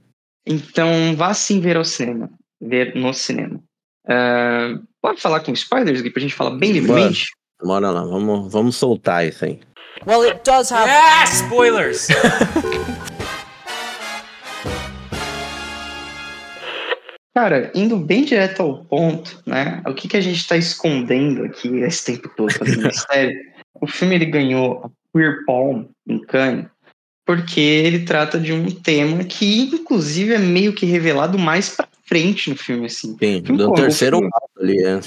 Então, vá sim ver ao cinema. Ver no cinema. É, pode falar com spoilers, Gui, pra gente falar bem livremente? Bora lá, vamos, vamos soltar isso aí. Well, it does have. Ah, spoilers! Cara, indo bem direto ao ponto, né? O que, que a gente tá escondendo aqui esse tempo todo fazendo mistério? O filme ele ganhou a Queer Palm em Cannes porque ele trata de um tema que, inclusive, é meio que revelado mais pra frente no filme, assim. Sim, O filme do terceiro o filme- ato ali, é. É, o,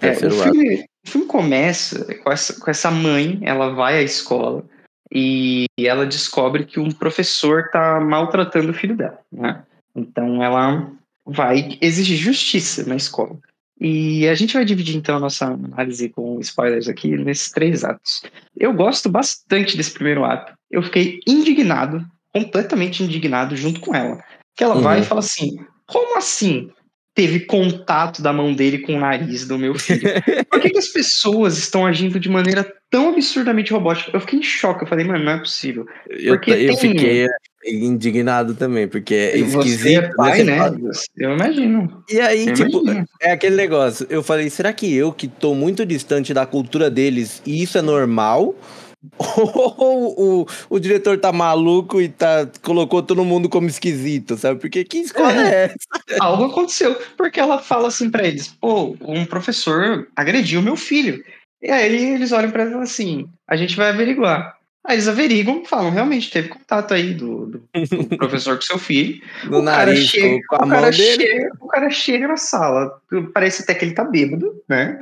Terceiro ato. filme, o filme começa com essa, com essa mãe, ela vai à escola e ela descobre que um professor tá maltratando o filho dela, né? Então ela vai exigir justiça na escola. E a gente vai dividir então a nossa análise com spoilers aqui nesses três atos. Eu gosto bastante desse primeiro ato. Eu fiquei indignado, completamente indignado junto com ela. Que ela vai Uhum. e fala assim: como assim? Teve contato da mão dele com o nariz do meu filho. Por que, que as pessoas estão agindo de maneira tão absurdamente robótica? Eu fiquei em choque. Eu falei, mano, não é possível. Eu, Porque eu tem- fiquei indignado também, porque é Você esquisito. é pai, né? Eu imagino. E aí, Eu tipo, imagino. é aquele negócio. Eu falei, será que eu que tô muito distante da cultura deles e isso é normal? Ou o, o diretor tá maluco e tá, colocou todo mundo como esquisito, sabe? Porque que escola é, essa? Algo aconteceu. Porque ela fala assim pra eles: pô, um professor agrediu meu filho. E aí eles olham pra ela assim: a gente vai averiguar. Aí eles averiguam falam: realmente teve contato aí do, do- do professor com seu filho. No o cara nariz, chega, com a o mão cara dele. chega, o cara chega na sala, parece até que ele tá bêbado, né?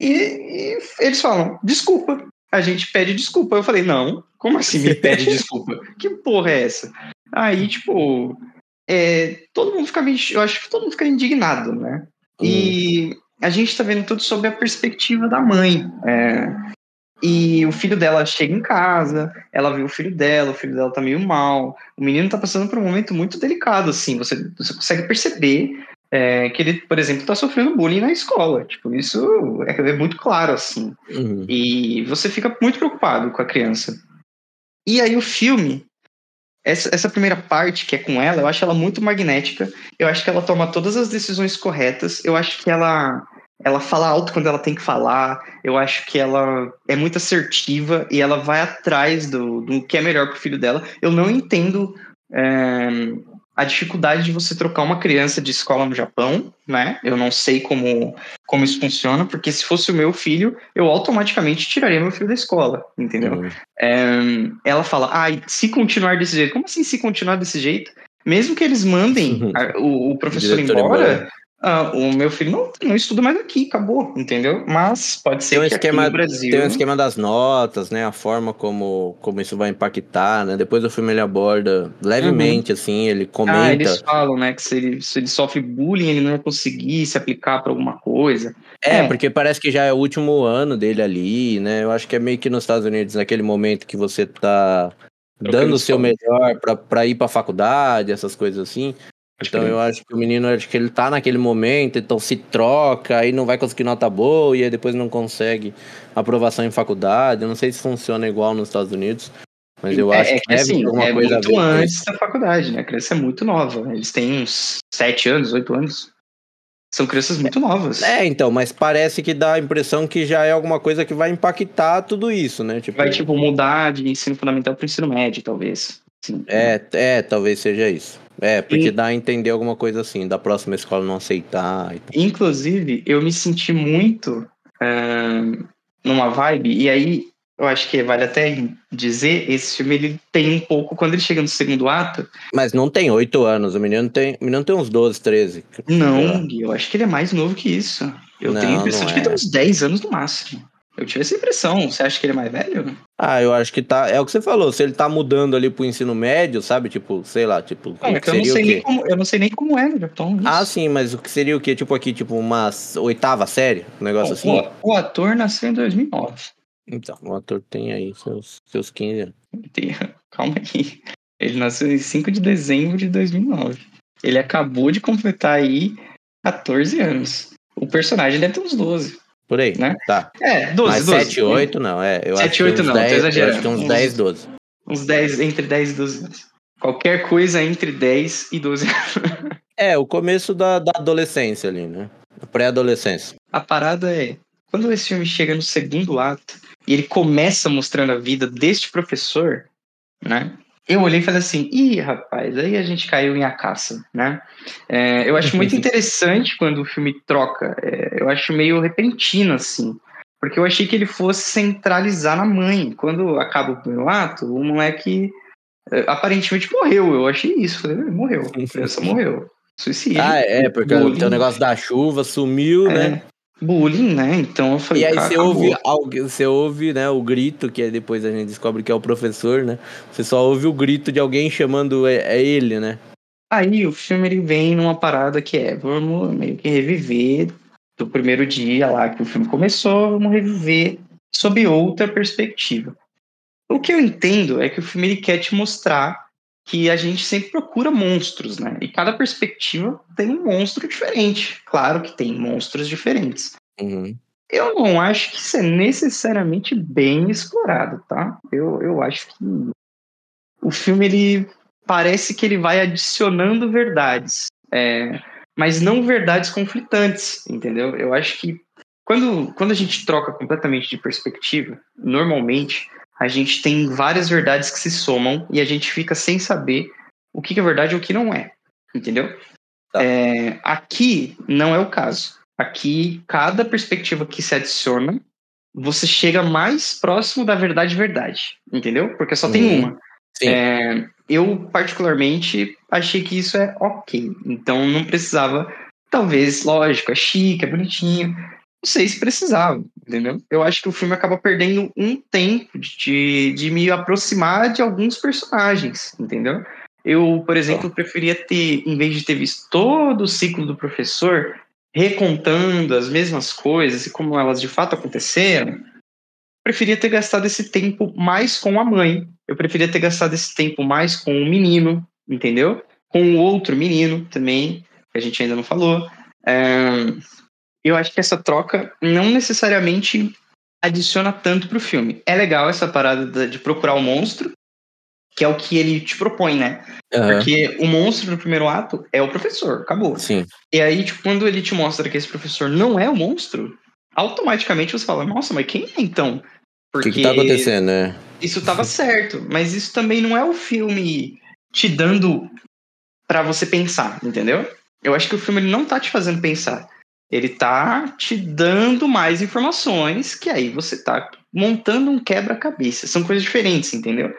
E, e eles falam, desculpa, a gente pede desculpa. Eu falei, não, como assim me pede desculpa? Que porra é essa? Aí, tipo, é, todo mundo fica eu acho que todo mundo fica indignado, né? Hum. E a gente tá vendo tudo sob a perspectiva da mãe. É, E o filho dela chega em casa, ela vê o filho dela, o filho dela tá meio mal. O menino tá passando por um momento muito delicado, assim. Você, você consegue perceber é, que ele, por exemplo, tá sofrendo bullying na escola. Tipo, isso é, é muito claro, assim. Uhum. E você fica muito preocupado com a criança. E aí o filme, essa, essa primeira parte que é com ela, eu acho ela muito magnética. Eu acho que ela toma todas as decisões corretas. Eu acho que ela ela fala alto quando ela tem que falar. Eu acho que ela é muito assertiva e ela vai atrás do, do que é melhor pro filho dela. Eu não entendo é, a dificuldade de você trocar uma criança de escola no Japão, né? Eu não sei como, como isso funciona, porque se fosse o meu filho, eu automaticamente tiraria meu filho da escola, entendeu? Uhum. É, ela fala, ah, se continuar desse jeito, como assim se continuar desse jeito? Mesmo que eles mandem a, o, o, professor embora, embora. Ah, o meu filho não, não estuda mais aqui, acabou, entendeu? Mas pode ser Tem um, que esquema, no Brasil... tem um esquema das notas, né? A forma como, como isso vai impactar, né? Depois o filme ele aborda levemente, assim, ele comenta. Ah, eles falam, né, que se ele, se ele sofre bullying, ele não vai conseguir se aplicar para alguma coisa. É, É. porque parece que já é o último ano dele ali, né? Eu acho que é meio que nos Estados Unidos, naquele momento que você tá dando o seu melhor pra ir pra faculdade, essas coisas assim. Pode Então crer. eu acho que o menino, acho que ele tá naquele momento, então se troca, aí não vai conseguir nota boa, e aí depois não consegue aprovação em faculdade. Eu não sei se funciona igual nos Estados Unidos, mas eu é, acho é que que assim, é coisa a muito antes da faculdade, né? A criança é muito nova. Eles têm uns sete anos, oito anos. São crianças muito novas. É, então, mas parece que dá a impressão que já é alguma coisa que vai impactar tudo isso, né? Tipo, Vai, tipo, mudar de ensino fundamental para ensino médio, talvez. É, é, talvez seja isso. É, porque E- dá a entender alguma coisa assim, da próxima escola não aceitar e tal. Inclusive, eu me senti muito ahn, numa vibe, e aí eu acho que vale até dizer, esse filme ele tem um pouco, quando ele chega no segundo ato, Mas não tem oito anos, o menino tem, o menino tem uns 12, 13. não, eu acho que ele é mais novo que isso. Eu Não, tenho a impressão de que é. tem uns 10 anos no máximo. Eu tive essa impressão. Você acha que ele é mais velho? Ah, eu acho que tá. É o que você falou, se ele tá mudando ali pro ensino médio, sabe? Tipo, sei lá, tipo. Não, é que eu não, seria sei o nem como, eu não sei nem como é Japão. isso. Ah, sim, mas o que seria o quê? Tipo aqui, tipo uma oitava série? Um negócio assim? o, o ator nasceu em 2009. Então, o ator tem aí seus, seus 15 anos. Calma aí. Ele nasceu em 5 de dezembro de 2009. Ele acabou de completar aí 14 anos. O personagem deve ter uns 12. Por aí, Né? tá. É, 12, Mas 12. 7, 8 não, é. Eu 7, acho que 8 uns não, tô 10, eu exagerando. acho que uns Uns- 10, 12. Uns 10, entre 10 e 12 anos. Qualquer coisa entre 10 e 12 anos. É, o começo da, da adolescência ali, né? Pré-adolescência. A parada é, quando esse filme chega no segundo ato e ele começa mostrando a vida deste professor, né? Eu olhei e falei assim, ih, rapaz, aí a gente caiu em a caça, né? É, eu acho muito interessante quando o filme troca. é, eu acho meio repentino, assim. Porque eu achei que ele fosse centralizar na mãe. Quando acaba o primeiro ato, o moleque é, aparentemente morreu. Eu achei isso. Falei, "Ah, morreu. A criança morreu. Suicídio. Ah, é, porque Bullying. tem o negócio da chuva, sumiu, É, né? Bullying, né? Então eu falei, E aí "Cara, você acabou." ouve, você ouve, né, o grito, que depois a gente descobre que é o professor, né? Você só ouve o grito de alguém chamando é, é ele, né? Aí o filme ele vem numa parada que é, vamos meio que reviver do primeiro dia lá que o filme começou, vamos reviver sob outra perspectiva. O que eu entendo é que o filme ele quer te mostrar que a gente sempre procura monstros, né? E cada perspectiva tem um monstro diferente. Claro que tem monstros diferentes. Uhum. Eu não acho que isso é necessariamente bem explorado, tá? Eu, eu acho que o filme ele parece que ele vai adicionando verdades, é, mas não verdades conflitantes, entendeu? Eu acho que quando, quando a gente troca completamente de perspectiva, normalmente a gente tem várias verdades que se somam e a gente fica sem saber o que é verdade e o que não é, entendeu? Tá. É, aqui não é o caso. Aqui, cada perspectiva que se adiciona, você chega mais próximo da verdade verdade, entendeu? Porque só tem Uhum. uma. Sim. É, eu, particularmente, achei que isso é ok. Então, não precisava. Talvez, lógico, é chique, é bonitinho. Não sei se precisava, entendeu? Eu acho que o filme acaba perdendo um tempo de, de me aproximar de alguns personagens, entendeu? Eu, por exemplo, preferia ter, em vez de ter visto todo o ciclo do professor recontando as mesmas coisas e como elas de fato aconteceram, preferia ter gastado esse tempo mais com a mãe. Eu preferia ter gastado esse tempo mais com o menino, entendeu? Com o outro menino também, que a gente ainda não falou. É, eu acho que essa troca não necessariamente adiciona tanto pro filme. É legal essa parada de procurar o monstro, que é o que ele te propõe, né? Aham. Porque o monstro no primeiro ato é o professor, acabou. Sim. E aí, tipo, quando ele te mostra que esse professor não é o monstro, automaticamente você fala, nossa, mas quem é então? O que, que tá acontecendo, né? isso tava certo, mas isso também não é o filme te dando pra você pensar, entendeu? Eu acho que o filme ele não tá te fazendo pensar. Ele tá te dando mais informações que aí você tá montando um quebra-cabeça. São coisas diferentes, entendeu?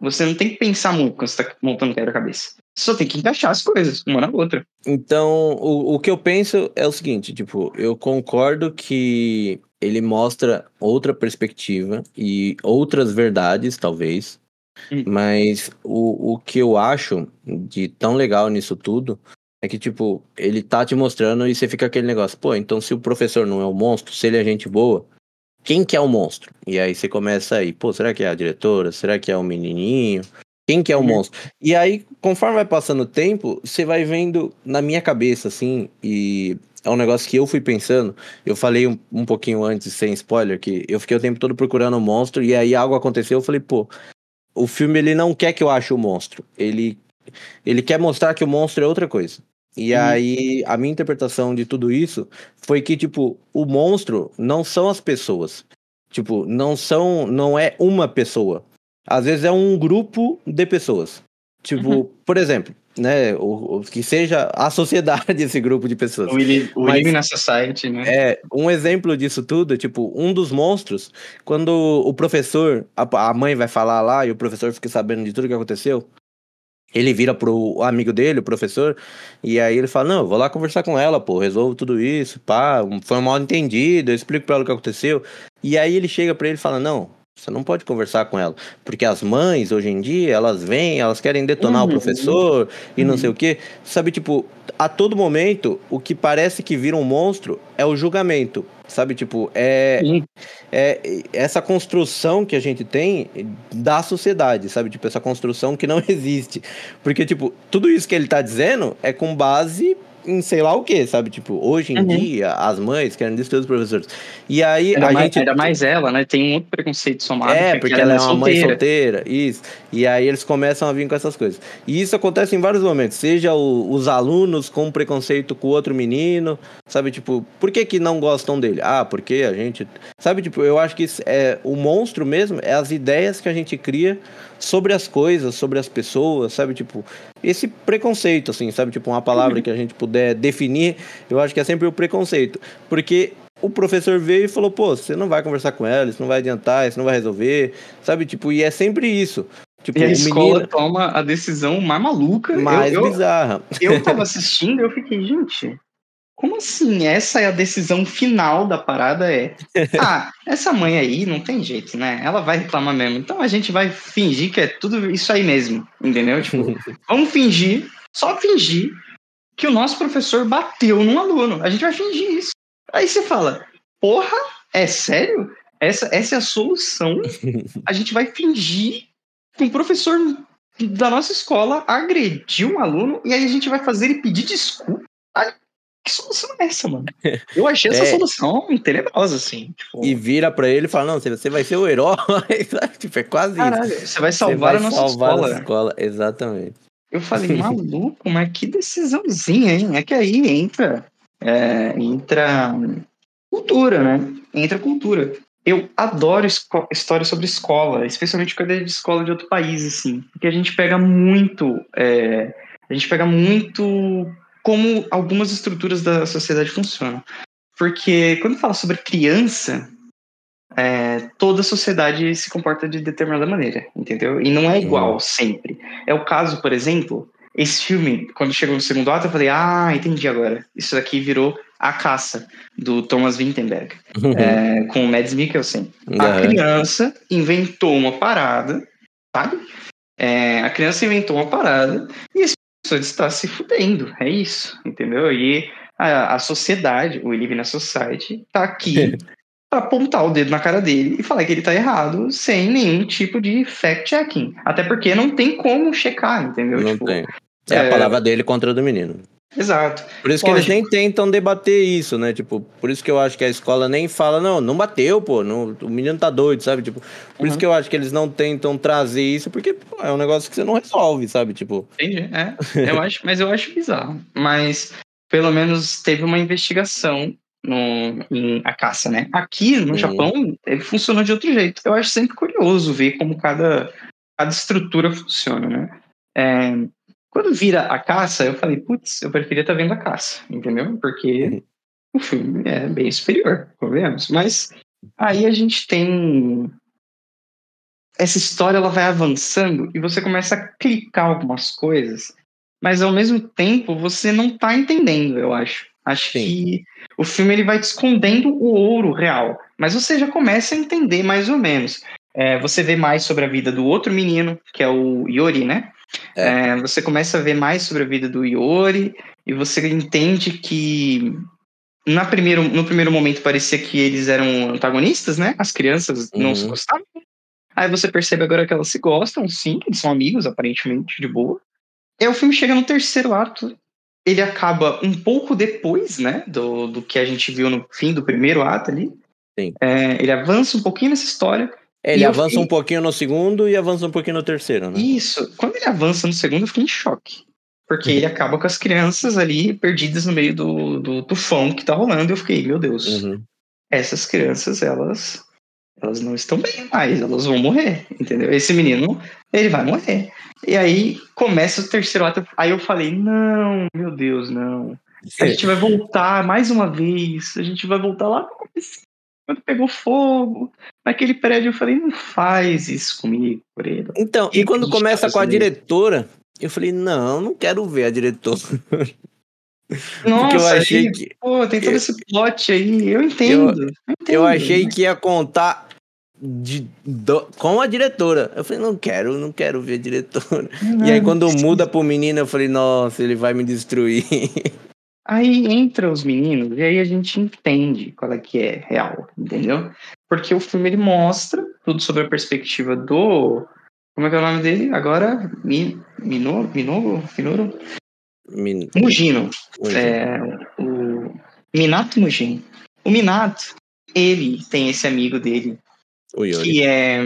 Você não tem que pensar muito quando você tá montando um quebra-cabeça. Você só tem que encaixar as coisas, uma na outra. Então, o, o que eu penso é o seguinte, tipo, eu concordo que ele mostra outra perspectiva e outras verdades, talvez. Hum. Mas o, o que eu acho de tão legal nisso tudo é que, tipo, ele tá te mostrando e você fica aquele negócio, pô, então se o professor não é o monstro, se ele é gente boa, quem que é o monstro? E aí você começa aí, pô, será que é a diretora? Será que é o menininho? Quem que é o Uhum. monstro? E aí, conforme vai passando o tempo, você vai vendo na minha cabeça, assim, e é um negócio que eu fui pensando. Eu falei um, um pouquinho antes, sem spoiler, que eu fiquei o tempo todo procurando o monstro, e aí algo aconteceu, eu falei, pô, o filme ele não quer que eu ache o monstro. Ele, ele quer mostrar que o monstro é outra coisa. E Uhum. aí, a minha interpretação de tudo isso foi que, tipo, o monstro não são as pessoas. Tipo, não são. Não é uma pessoa. Às vezes é um grupo de pessoas. Tipo, Uhum. por exemplo, né? O, o- que seja a sociedade esse grupo de pessoas. O, Ili- o Mas- Illuminati Society, né? É, um exemplo disso tudo, tipo, um dos monstros, quando o professor, a, a mãe vai falar lá e o professor fica sabendo de tudo que aconteceu, ele vira pro amigo dele, o professor, e aí ele fala: Não, vou lá conversar com ela, pô, resolvo tudo isso, pá, foi um mal entendido, eu explico pra ela o que aconteceu. E aí ele chega pra ele e fala: Não, você não pode conversar com ela, porque as mães, hoje em dia, elas vêm, elas querem detonar Uhum. o professor e não Uhum. sei o quê. Sabe, tipo, a todo momento, o que parece que vira um monstro é o julgamento. Sabe, tipo, é, Sim. é essa construção que a gente tem da sociedade, sabe? Tipo, essa construção que não existe. Porque, tipo, tudo isso que ele tá dizendo é com base em sei lá o que, sabe? Tipo, hoje em Uhum. dia, as mães querem destruir os professores. E aí Ainda, a mais, gente. ainda mais ela, né? Tem um outro preconceito somado. É, que porque ela é uma mãe solteira. solteira, isso. E aí eles começam a vir com essas coisas. E isso acontece em vários momentos, seja o- os alunos com preconceito com outro menino, sabe, tipo, por que que não gostam dele? Ah, porque a gente, sabe, tipo, eu acho que é o monstro mesmo, é as ideias que a gente cria sobre as coisas, sobre as pessoas, sabe, tipo, esse preconceito assim, sabe, tipo, uma palavra que a gente puder definir, eu acho que é sempre o preconceito, porque o professor veio e falou, pô, você não vai conversar com ela, isso não vai adiantar, isso não vai resolver, sabe? Tipo, e é sempre isso. Tipo, E a escola menino toma a decisão mais maluca. mais eu, eu, bizarra. eu tava assistindo e eu fiquei, gente, como assim? Essa é a decisão final da parada? É. Ah, essa mãe aí não tem jeito, né? Ela vai reclamar mesmo. Então a gente vai fingir que é tudo isso aí mesmo. Entendeu? Tipo, vamos fingir, só fingir que o nosso professor bateu num aluno. A gente vai fingir isso. Aí você fala, porra, é sério? Essa, essa é a solução? A gente vai fingir que um professor da nossa escola agrediu um aluno e aí a gente vai fazer ele pedir desculpa. Que solução é essa, mano? Eu achei essa É. solução tenebrosa, assim. Tipo, E vira pra ele e fala, não, você- você vai ser o herói? Tipo, é quase isso. caralho, você vai Você salvar vai a nossa salvar escola. a escola, exatamente. Eu falei, maluco, mas que decisãozinha, hein? É que aí entra, é, entra cultura, né? Entra cultura. Eu adoro histórias sobre escola, especialmente quando é de escola de outro país, assim, porque a gente pega muito, é, a gente pega muito como algumas estruturas da sociedade funcionam. Porque quando fala sobre criança, é, toda a sociedade se comporta de determinada maneira, entendeu? E não é igual sempre. É o caso, por exemplo, esse filme, quando chegou no segundo ato, eu falei, ah, entendi agora. Isso daqui virou A Caça, do Thomas Vinterberg, é, com o Mads Mikkelsen. A Aham. criança inventou uma parada, sabe? É, a criança inventou uma parada e esse pessoa está se fudendo, é isso, entendeu? E a, a sociedade, o Live na Society, tá aqui pra apontar o dedo na cara dele e falar que ele tá errado sem nenhum tipo de fact-checking. Até porque não tem como checar, entendeu? Não Tipo, tem. É, a é- palavra dele contra a do menino. Exato. Por isso que Lógico. eles nem tentam debater isso, né? Tipo, por isso que eu acho que a escola nem fala, não, não bateu, pô, não, o menino tá doido, sabe? Tipo, por Uhum. isso que eu acho que eles não tentam trazer isso, porque pô, é um negócio que você não resolve, sabe? Tipo, Entendi. É, eu acho, mas eu acho bizarro. Mas pelo menos teve uma investigação no, em a caça, né? Aqui no Uhum. Japão, ele funcionou de outro jeito. Eu acho sempre curioso ver como cada, cada estrutura funciona, né? É, quando vira a caça, eu falei, putz, eu preferia estar vendo a caça, entendeu? Porque Uhum. o filme é bem superior, convenhamos. Mas aí a gente tem essa história ela vai avançando e você começa a clicar algumas coisas, mas ao mesmo tempo você não tá entendendo, eu acho. Acho Sim. que o filme ele vai te escondendo o ouro real, mas você já começa a entender mais ou menos. É, você vê mais sobre a vida do outro menino, que é o Yori, né? É. É, você começa a ver mais sobre a vida do Yori e você entende que na primeiro, no primeiro momento parecia que eles eram antagonistas, né? As crianças não Uhum. se gostavam. Aí você percebe agora que elas se gostam, sim, eles são amigos, aparentemente, de boa. E aí o filme chega no terceiro ato. Ele acaba um pouco depois, né? Do, do que a gente viu no fim do primeiro ato ali. É, ele avança um pouquinho nessa história. Ele E avança fiquei- um pouquinho no segundo e avança um pouquinho no terceiro, né? Isso. Quando ele avança no segundo, eu fiquei em choque. Porque ele acaba com as crianças ali perdidas no meio do, do tufão que tá rolando. E eu fiquei, meu Deus, Uhum. essas crianças, elas elas não estão bem mais, elas vão morrer, entendeu? Esse menino, ele vai morrer. E aí começa o terceiro ato. Aí eu falei, não, meu Deus, não. A gente vai voltar mais uma vez. A gente vai voltar lá no começo, quando pegou fogo. Naquele prédio, eu falei, não faz isso comigo, Coreiro. Então, Que e quando começa tá com a fazendo? diretora, eu falei, não, não quero ver a diretora. Nossa, eu achei aí, que. pô, tem todo eu- esse plot aí. Eu entendo. Eu, entendo, Eu achei né? que ia contar de, do- com a diretora. Eu falei, não quero, não quero ver a diretora. E aí, quando muda pro menino, eu falei, nossa, ele vai me destruir. Aí entra os meninos e aí a gente entende qual é que é real, entendeu? Porque o filme ele mostra tudo sobre a perspectiva do. Como é que é o nome dele? Agora? Mi, Mino, Minogo? Minoru? Men- Mugino. É, o Minato Mugino. O Minato, ele tem esse amigo dele, que é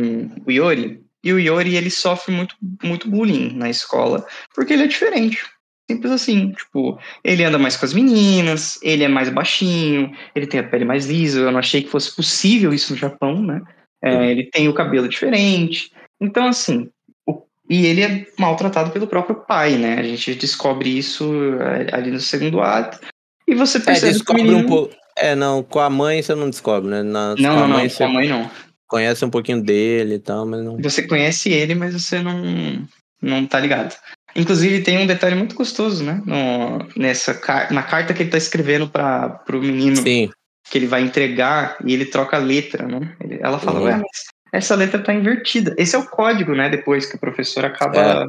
o Yori. E o Yori, ele sofre muito, muito bullying na escola, porque ele é diferente. Simples assim, tipo, ele anda mais com as meninas, ele é mais baixinho, ele tem a pele mais lisa, eu não achei que fosse possível isso no Japão, né? É, ele tem o cabelo diferente. Então, assim, o- e ele é maltratado pelo próprio pai, né? A gente descobre isso é, ali no segundo ato. E você É, percebe que o descobre menino... um pouco. É, não, com a mãe você não descobre, né? Na, com Não, a não, mãe não, com a mãe não. conhece um pouquinho dele e tal, mas não. Você conhece ele, mas você não, não tá ligado. Inclusive, tem um detalhe muito gostoso, né? No, nessa, na carta que ele tá escrevendo para pro menino Sim, que ele vai entregar e ele troca a letra, né? Ele- ela fala, Uhum. essa letra tá invertida. Esse é o código, né? Depois que o professor acaba É,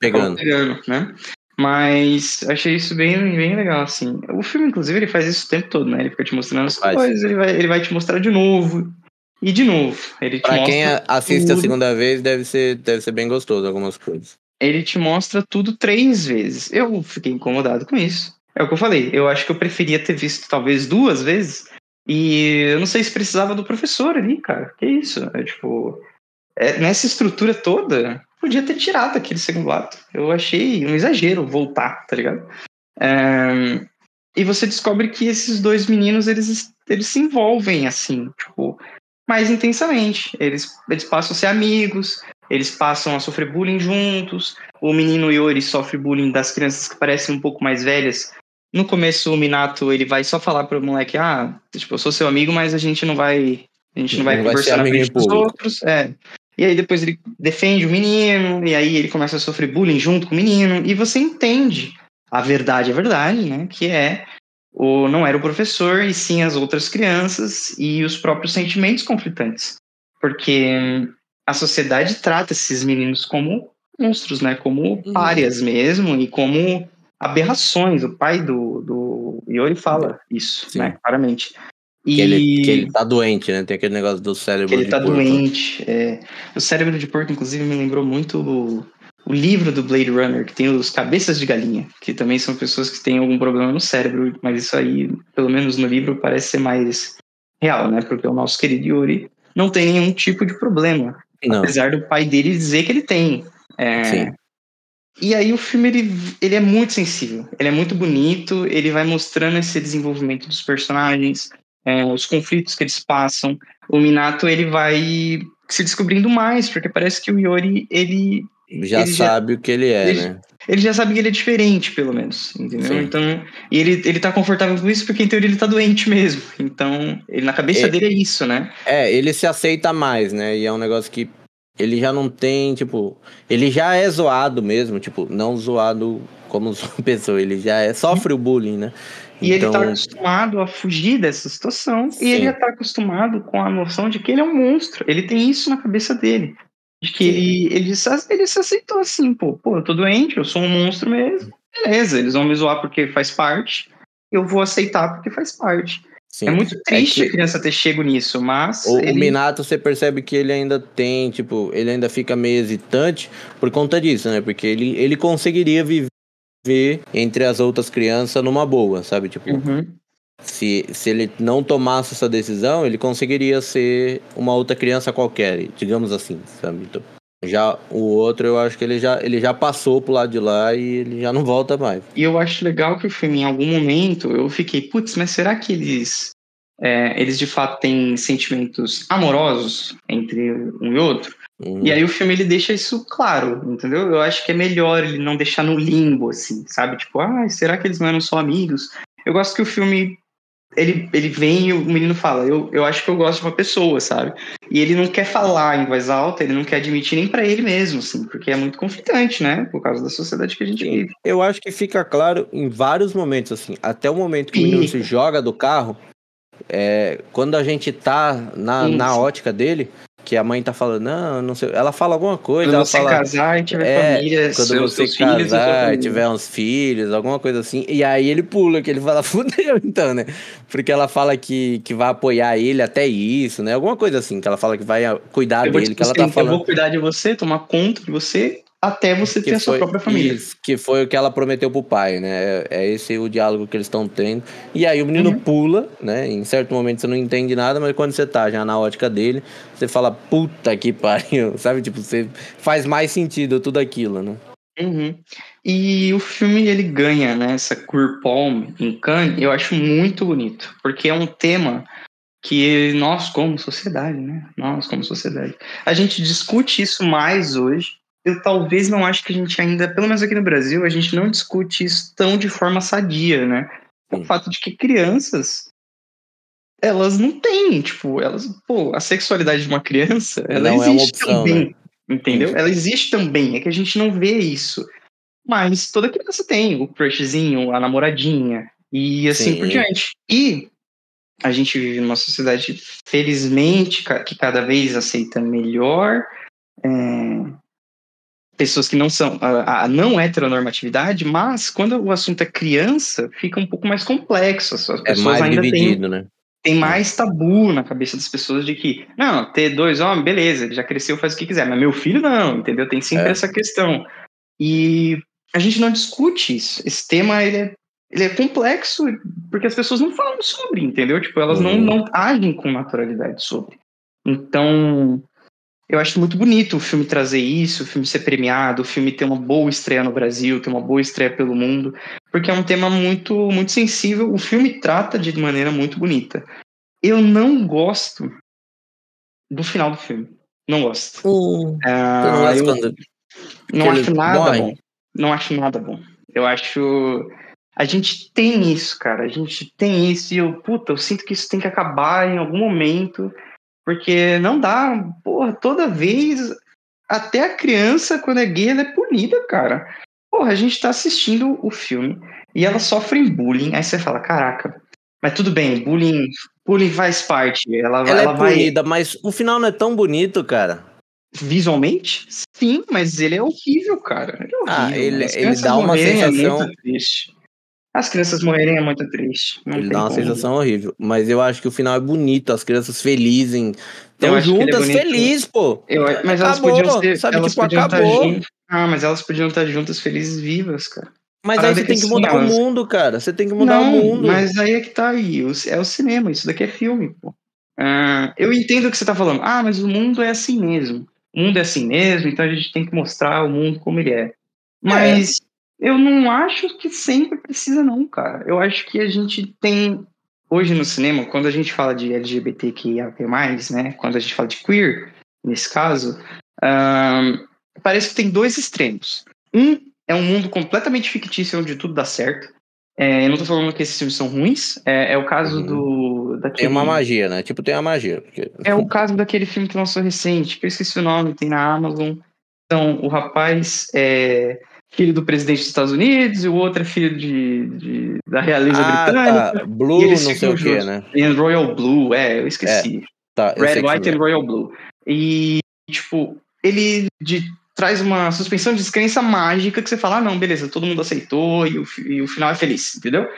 pegando. pegando, né? Mas achei isso bem, bem legal, assim. O filme, inclusive, ele faz isso o tempo todo, né? Ele fica te mostrando as Faz. coisas, ele vai, ele vai te mostrar de novo. E de novo. Ele te Pra mostra quem a- assiste a tudo. segunda vez, deve ser, deve ser bem gostoso algumas coisas. Ele te mostra tudo três vezes. Eu fiquei incomodado com isso. É o que eu falei. Eu acho que eu preferia ter visto talvez duas vezes. E eu não sei se precisava do professor ali, cara. Que isso? É tipo. é, nessa estrutura toda, podia ter tirado aquele segundo ato. Eu achei um exagero voltar, tá ligado? É, e você descobre que esses dois meninos, eles, eles se envolvem assim, tipo, mais intensamente. Eles, eles passam a ser amigos, eles passam a sofrer bullying juntos. O menino Yori sofre bullying das crianças que parecem um pouco mais velhas. No começo, o Minato ele vai só falar pro moleque: Ah, tipo, eu sou seu amigo, mas a gente não vai. A gente não vai vai conversar na frente dos público." outros. É. E aí depois ele defende o menino, e aí ele começa a sofrer bullying junto com o menino, e você entende a verdade, a verdade, né? Que é o não era o professor, e sim as outras crianças e os próprios sentimentos conflitantes. Porque a sociedade trata esses meninos como monstros, né? Como Uhum. párias mesmo e como aberrações. O pai do, do Yori fala isso, Sim. né? Claramente. Que, E ele, que ele tá doente, né? Tem aquele negócio do cérebro que ele de tá porco. doente. é. O cérebro de porco, inclusive, me lembrou muito o, o livro do Blade Runner, que tem os cabeças de galinha, que também são pessoas que têm algum problema no cérebro, mas isso aí, pelo menos no livro, parece ser mais real, né? Porque o nosso querido Yuri não tem nenhum tipo de problema. Não, Apesar do pai dele dizer que ele tem. É, sim. E aí o filme ele, ele é muito sensível, ele é muito bonito, ele vai mostrando esse desenvolvimento dos personagens, é, os conflitos que eles passam. O Minato ele vai se descobrindo mais, porque parece que o Yori ele, Já ele já- sabe o que ele é, ele- né? Ele já sabe que ele é diferente, pelo menos, entendeu? Sim. Então, e ele, ele tá confortável com isso porque em teoria ele tá doente mesmo. Então, ele, na cabeça É. dele é isso, né? É, ele se aceita mais, né? E é um negócio que ele já não tem, tipo, ele já é zoado mesmo, tipo, não zoado como pessoa, ele já é, sofre o bullying, né? E ele tá Então, acostumado a fugir dessa situação. Sim. E ele já tá acostumado com a noção de que ele é um monstro. Ele tem isso na cabeça dele. De que ele, ele, se, ele se aceitou assim, pô, pô, eu tô doente, eu sou um monstro mesmo. Beleza, eles vão me zoar porque faz parte. Eu vou aceitar porque faz parte. sim. É muito triste que- a criança ter chego nisso, mas. O, o ele- Minato, você percebe que ele ainda tem, tipo, ele ainda fica meio hesitante por conta disso, né? Porque ele, ele conseguiria viver entre as outras crianças numa boa, sabe? Tipo, Uhum. Se, se ele não tomasse essa decisão, ele conseguiria ser uma outra criança qualquer, digamos assim, sabe? Então, já o outro, eu acho que ele já, ele já passou pro lado de lá e ele já não volta mais. E eu acho legal que o filme, em algum momento, eu fiquei, putz, mas será que eles, é, eles de fato têm sentimentos amorosos entre um e outro? Hum, E aí o filme ele deixa isso claro, entendeu? Eu acho que é melhor ele não deixar no limbo, assim, sabe? Tipo, ah, será que eles não eram só amigos? Eu gosto que o filme ele, ele vem e o menino fala, eu, eu acho que eu gosto de uma pessoa, sabe? E ele não quer falar em voz alta, ele não quer admitir nem pra ele mesmo, assim, porque é muito conflitante, né? Por causa da sociedade que a gente Sim. vive. Eu acho que fica claro em vários momentos, assim, até o momento que o menino se joga do carro, é, quando a gente tá na, Sim, na ótica dele, que a mãe tá falando, não, não sei, ela fala alguma coisa, Quando ela você fala. casar e tiver É, família, quando seus, você seus casar, família. tiver uns filhos, alguma coisa assim. E aí ele pula, que ele fala, fudeu, então, né? Porque ela fala que, que vai apoiar ele até isso, né? Alguma coisa assim, que ela fala que vai ah, cuidar Eu dele, que ela tá Eu falando. vou cuidar de você, tomar conta de você, até você ter a sua própria família. isso, que foi o que ela prometeu pro pai, né? É, é esse o diálogo que eles estão tendo. E aí o menino Uhum. pula, né? Em certo momento você não entende nada, mas quando você tá já na ótica dele, você fala, puta que pariu, sabe? Tipo, você faz mais sentido tudo aquilo, né? Uhum. E o filme ele ganha né, essa Queer Palm em Cannes, eu acho muito bonito, porque é um tema que nós como sociedade, né? Nós como sociedade, a gente discute isso mais hoje. Eu talvez não acho que a gente ainda, pelo menos aqui no Brasil, a gente não discute isso tão de forma sadia, né? O fato de que crianças elas não têm, tipo, elas, pô, a sexualidade de uma criança, ela Não é existe opção, também, né? entendeu? Ela existe também, é que a gente não vê isso. Mas toda criança tem o crushzinho, a namoradinha e assim Sim. por diante. E a gente vive numa sociedade, felizmente, que cada vez aceita melhor é, pessoas que não são a, a não heteronormatividade, mas quando o assunto é criança, fica um pouco mais complexo. As É pessoas ainda têm dividido, né? tem mais tabu na cabeça das pessoas de que, não, ter dois homens, beleza, ele já cresceu, faz o que quiser, mas meu filho não, entendeu? Tem sempre É. essa questão. E a gente não discute isso. Esse tema, ele é, ele é complexo porque as pessoas não falam sobre, entendeu? Tipo, elas não, Uhum. não agem com naturalidade sobre. Então, eu acho muito bonito o filme trazer isso, o filme ser premiado, o filme ter uma boa estreia no Brasil, ter uma boa estreia pelo mundo, porque é um tema muito, muito sensível. O filme trata de maneira muito bonita. Eu não gosto do final do filme. Não gosto. Hum, Ah, não eu não acho nada morre? bom. Não acho nada bom. Eu acho. A gente tem isso, cara. A gente tem isso e eu, puta, eu sinto que isso tem que acabar em algum momento. Porque não dá, porra, toda vez. Até a criança, quando é gay, ela é punida, cara. Porra, a gente tá assistindo o filme e ela sofre bullying. Aí você fala, caraca, mas tudo bem, bullying, bullying faz parte. Ela, Ela, ela é vai. punida, mas o final não é tão bonito, cara. Visualmente? Sim, mas ele é horrível, cara. Ele é horrível. Ah, ele- ele dá uma é sensação- muito triste. As crianças morrerem é muito triste. Ele dá uma como. sensação horrível. Mas eu acho que o final é bonito, as crianças felizes. Estão é juntas bonito. felizes, pô. Eu, mas elas Acabou, podiam ser, sabe, elas tipo, podiam acabou. estar juntas. Ah, mas elas podiam estar juntas, felizes, vivas, cara. Mas Parada aí você que tem que mudar elas- o mundo, cara. Você tem que mudar não, o mundo. mas aí é que tá aí. É o cinema, isso daqui é filme, pô. Ah, eu entendo o que você tá falando. Ah, mas o mundo é assim mesmo. O mundo é assim mesmo, então a gente tem que mostrar o mundo como ele é. Mas eu não acho que sempre precisa, não, cara. Eu acho que a gente tem. Hoje no cinema, quando a gente fala de LGBTQIA, né? Quando a gente fala de queer, nesse caso, parece que tem dois extremos. Um é um mundo completamente fictício onde tudo dá certo. É, eu não tô falando que esses filmes são ruins. É, é o caso Uhum. do. Daquele, Tem uma magia, né? Tipo, tem uma magia. Porque... É o caso daquele filme que lançou recente, que eu esqueci o nome, tem na Amazon. Então, o rapaz é filho do presidente dos Estados Unidos e o outro é filho de, de- da realeza Ah, britânica. tá. Blue, não sei o que, né? E Royal Blue, é, eu esqueci. Tá, eu Red, White filme and Royal Blue. E, tipo, ele de- traz uma suspensão de descrença mágica que você fala, ah, não, beleza, todo mundo aceitou e o, e o final é feliz, entendeu?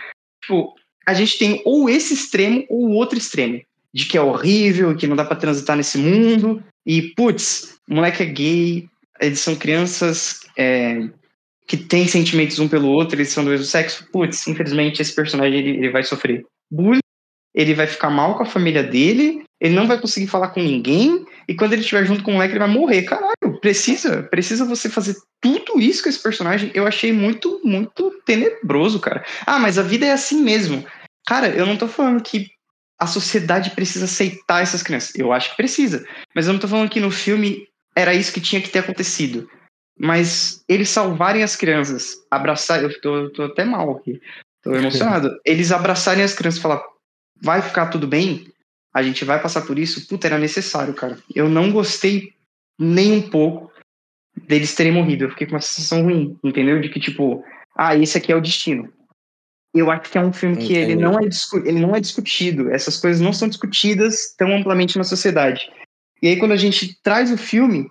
Tipo, a gente tem ou esse extremo ou o outro extremo. De que é horrível, que não dá pra transitar nesse mundo. E, putz, o moleque é gay, eles são crianças é, que têm sentimentos um pelo outro, eles são do mesmo sexo. Putz, infelizmente esse personagem ele, ele vai sofrer bullying, ele vai ficar mal com a família dele, ele não vai conseguir falar com ninguém, e quando ele estiver junto com o moleque, ele vai morrer. Caralho, precisa, precisa você fazer tudo isso com esse personagem. Eu achei muito, muito tenebroso, cara. Ah, mas a vida é assim mesmo. Cara, eu não tô falando que a sociedade precisa aceitar essas crianças. Eu acho que precisa. Mas eu não tô falando que no filme era isso que tinha que ter acontecido. Mas eles salvarem as crianças, abraçar. Eu tô, tô até mal aqui. Tô emocionado. Eles abraçarem as crianças e falar: vai ficar tudo bem? A gente vai passar por isso? Puta, era necessário, cara. Eu não gostei nem um pouco deles terem morrido. Eu fiquei com uma sensação ruim, entendeu? De que, tipo, ah, esse aqui é o destino. Eu acho que é um filme que ele não, é ele não é discutido. Essas coisas não são discutidas tão amplamente na sociedade. E aí, quando a gente traz o filme,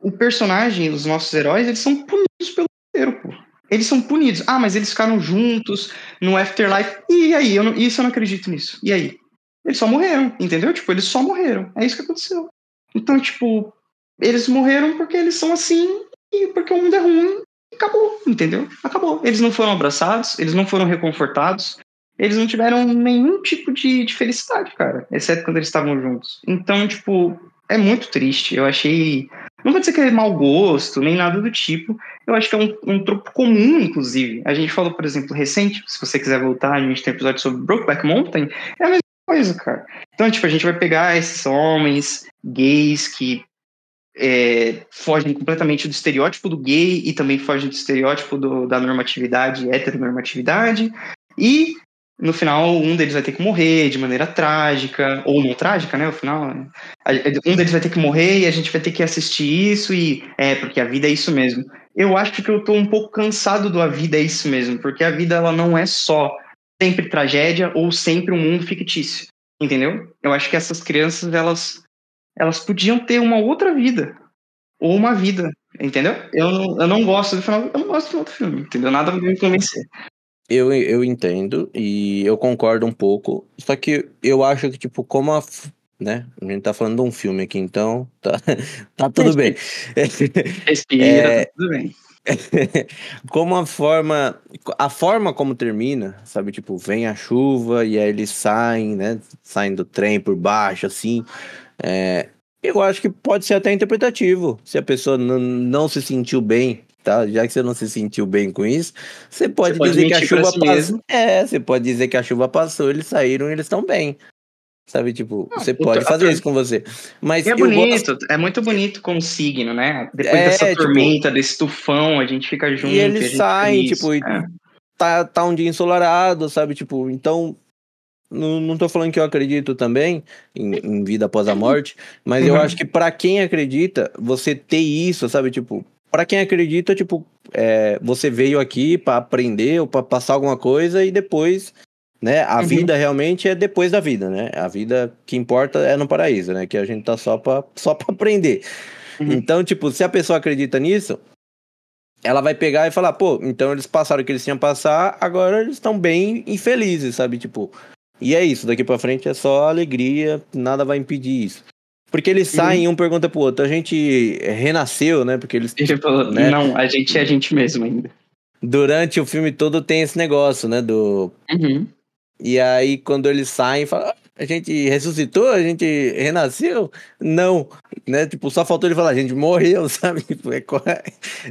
o personagem, os nossos heróis, eles são punidos pelo roteiro, pô. Eles são punidos. Ah, mas eles ficaram juntos no Afterlife. E aí? Eu não, isso eu não acredito nisso. E aí? Eles só morreram, entendeu? Tipo, eles só morreram. É isso que aconteceu. Então, tipo, eles morreram porque eles são assim e porque o mundo é ruim. E acabou, entendeu? Acabou. Eles não foram abraçados, eles não foram reconfortados, eles não tiveram nenhum tipo de, de felicidade, cara. Exceto quando eles estavam juntos. Então, tipo, é muito triste. Eu achei. Não vou dizer que é mau gosto, nem nada do tipo. Eu acho que é um, um tropo comum, inclusive. A gente falou, por exemplo, recente, se você quiser voltar, a gente tem um episódio sobre Brokeback Mountain. É a mesma coisa, cara. Então, tipo, a gente vai pegar esses homens gays que é, fogem completamente do estereótipo do gay e também fogem do estereótipo do- da normatividade, heteronormatividade. E no final, um deles vai ter que morrer de maneira trágica, ou não trágica, né? No final, né? Um deles vai ter que morrer e a gente vai ter que assistir isso e é, porque a vida é isso mesmo. Eu acho que eu tô um pouco cansado do a vida é isso mesmo, porque a vida ela não é só sempre tragédia ou sempre um mundo fictício, entendeu? Eu acho que essas crianças elas elas podiam ter uma outra vida ou uma vida, entendeu? Eu não, eu não gosto do final, eu não gosto do do filme, entendeu? Nada me convencer. Eu, eu entendo e eu concordo um pouco. Só que eu acho que, tipo, como a. Né? A gente tá falando de um filme aqui, então tá, tá tudo bem. Respira, É. tá tudo bem. como a forma. A forma como termina, sabe? Tipo, vem a chuva e aí eles saem, né? Saem do trem por baixo, assim. É, eu acho que pode ser até interpretativo. Se a pessoa não se sentiu bem, tá? Já que você não se sentiu bem com isso, você pode, Você pode dizer que a chuva si passou. É, você pode dizer que a chuva passou, eles saíram e eles estão bem. Sabe, tipo, Não, você o pode tra- fazer isso com você. Mas E é eu gosto. bonito, é muito bonito como signo, né? Depois É, dessa tipo, tormenta, desse tufão, a gente fica junto. E a eles saem, tipo, e É. tá, tá um dia ensolarado, sabe? Tipo, então. Não, não tô falando que eu acredito também em, em vida após a morte, mas eu Uhum. acho que pra quem acredita, você ter isso, sabe? Tipo, pra quem acredita, tipo, é, você veio aqui pra aprender ou pra passar alguma coisa e depois, né? A Uhum. vida realmente é depois da vida, né? A vida que importa é no paraíso, né? Que a gente tá só pra, só pra aprender. Uhum. Então, tipo, se a pessoa acredita nisso, ela vai pegar e falar, pô, então eles passaram o que eles tinham que passar, agora eles estão bem infelizes, sabe? Tipo, e é isso, daqui pra frente é só alegria, nada vai impedir isso. Porque eles saem, um pergunta pro outro, a gente renasceu, né? Porque eles. Ele falou, né? não, a gente é a gente mesmo ainda. Durante o filme todo tem esse negócio, né? Do. Uhum. E aí, quando eles saem, fala, "Ah, a gente ressuscitou, a gente renasceu? Não, né? Tipo, só faltou ele falar, a gente morreu, sabe? Tipo, É, qua-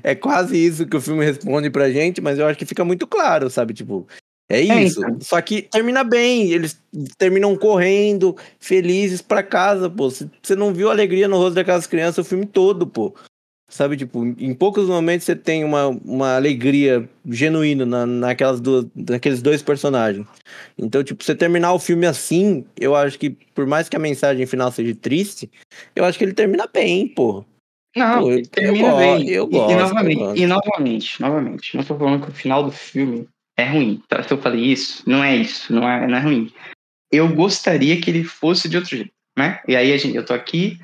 é quase isso que o filme responde pra gente, mas eu acho que fica muito claro, sabe? Tipo, é isso. então. Só que termina bem, eles terminam correndo, felizes pra casa, pô. Você não viu a alegria no rosto daquelas crianças o filme todo, pô. Sabe, tipo, em poucos momentos você tem uma, uma alegria genuína na, naquelas duas, naqueles dois personagens. Então, tipo, você terminar o filme assim, eu acho que, por mais que a mensagem final seja triste, eu acho que ele termina bem, pô. Não, Pô, eu- ele termina eu bem. eu gosto, e, novamente, e novamente, novamente, não tô falando que o final do filme é ruim. Tá? Se eu falei isso, não é isso, não é, não é ruim. Eu gostaria que ele fosse de outro jeito, né? E aí a gente, eu tô aqui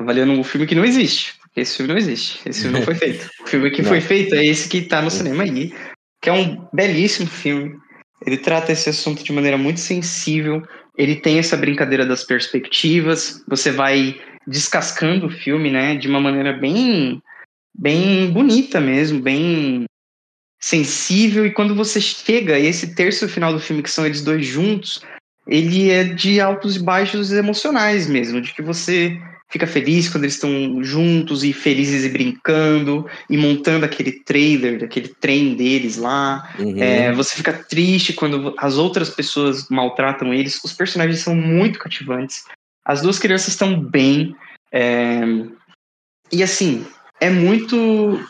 avaliando um filme que não existe. Porque esse filme não existe. Esse filme não foi feito. O filme que Não. foi feito é esse que tá no cinema aí, que é um belíssimo filme. Ele trata esse assunto de maneira muito sensível. Ele tem essa brincadeira das perspectivas. Você vai descascando o filme, né, de uma maneira bem bem bonita mesmo, bem sensível e quando você chega esse terço final do filme que são eles dois juntos, ele é de altos e baixos emocionais mesmo, de que você fica feliz quando eles estão juntos e felizes e brincando e montando aquele trailer, aquele trem deles lá. Uhum. É, você fica triste quando as outras pessoas maltratam eles. Os personagens são muito cativantes. As duas crianças estão bem. é, E assim, é muito.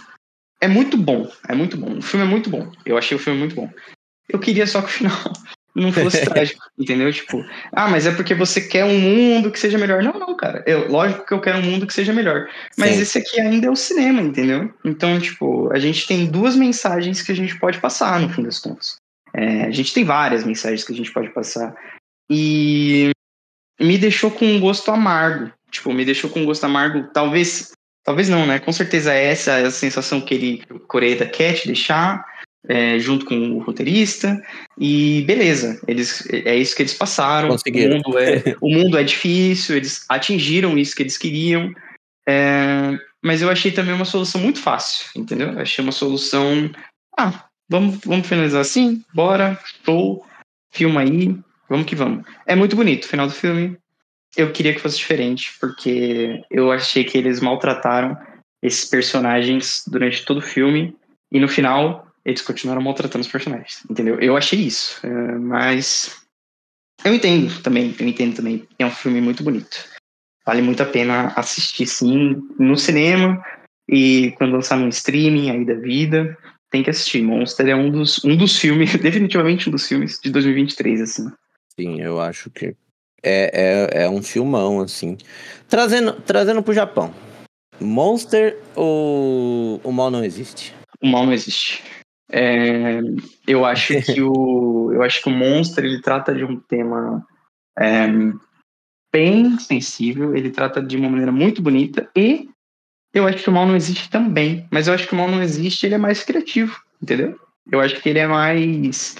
É muito bom. É muito bom. O filme é muito bom. Eu achei o filme muito bom. Eu queria só que o final não fosse trágico, entendeu? Tipo, ah, mas é porque você quer um mundo que seja melhor. Não, não, cara. Eu, lógico que eu quero um mundo que seja melhor. Mas Sim. esse aqui ainda é o cinema, entendeu? Então, tipo, a gente tem duas mensagens que a gente pode passar, no fim das contas. É, a gente tem várias mensagens que a gente pode passar. E me deixou com um gosto amargo. Tipo, me deixou com um gosto amargo, talvez. Talvez não, né? Com certeza essa é a sensação que ele, o Coreia quer te deixar, é, junto com o roteirista. E beleza, eles, é isso que eles passaram. O mundo, é, o mundo é difícil, eles atingiram isso que eles queriam. É, mas eu achei também uma solução muito fácil, entendeu? Eu achei uma solução. Ah, vamos, vamos finalizar assim? Bora, show, filma aí, vamos que vamos. É muito bonito o final do filme. Eu queria que fosse diferente, porque eu achei que eles maltrataram esses personagens durante todo o filme, e no final eles continuaram maltratando os personagens, entendeu? Eu achei isso, é, mas eu entendo também, eu entendo também. É um filme muito bonito. Vale muito a pena assistir, sim, no cinema e quando lançar no streaming aí da vida, tem que assistir. Monster é um dos, um dos filmes, definitivamente um dos filmes de 2023, assim. Sim, eu acho que é, é, é um filmão, assim. Trazendo, trazendo pro Japão. Monster ou o mal não existe? O mal não existe. É, eu acho que o eu acho que o Monster ele trata de um tema é, bem sensível, ele trata de uma maneira muito bonita e eu acho que o mal não existe também, mas eu acho que o mal não existe, ele é mais criativo, entendeu? Eu acho que ele é mais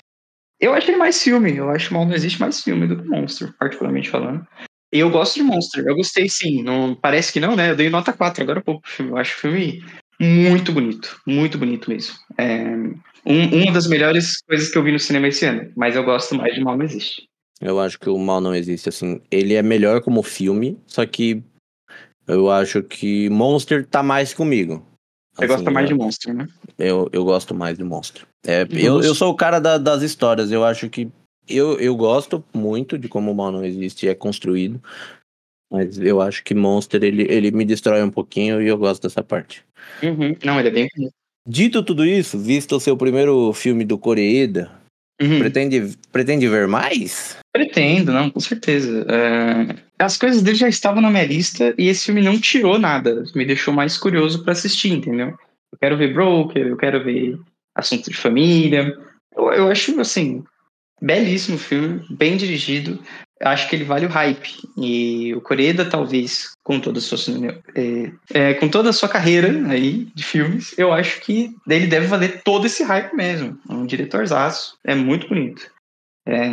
eu acho ele mais filme, eu acho que mal não existe mais filme do que Monster, particularmente falando. E eu gosto de Monster, eu gostei sim, não parece que não, né? Eu dei nota 4 agora há pouco pro filme. Eu acho o filme muito bonito, muito bonito mesmo. É um, uma das melhores coisas que eu vi no cinema esse ano, mas eu gosto mais de Mal Não Existe. Eu acho que o mal não existe, assim. Ele é melhor como filme, só que eu acho que Monster tá mais comigo. Você Assim, gosta mais de Monster, né? eu, eu gosto mais de Monster. É, Eu eu, sou o cara da- das histórias, eu acho que. Eu, eu gosto muito de como o mal não existe e é construído. Mas eu acho que Monster ele, ele me destrói um pouquinho e eu gosto dessa parte. Uhum. Não, ele é bem. Dito tudo isso, visto o seu primeiro filme do Coreeda, Uhum. pretende, pretende ver mais? Pretendo, não, com certeza. É, As coisas dele já estavam na minha lista e esse filme não tirou nada. Me deixou mais curioso pra assistir, entendeu? Eu quero ver Broker, eu quero ver Assunto de Família. Eu, eu acho, assim, belíssimo filme, bem dirigido. Acho que ele vale o hype. E o Coreda, talvez, com toda a sua, é, é, com toda a sua carreira aí de filmes, eu acho que ele deve valer todo esse hype mesmo. É um diretorzaço, é muito bonito. É,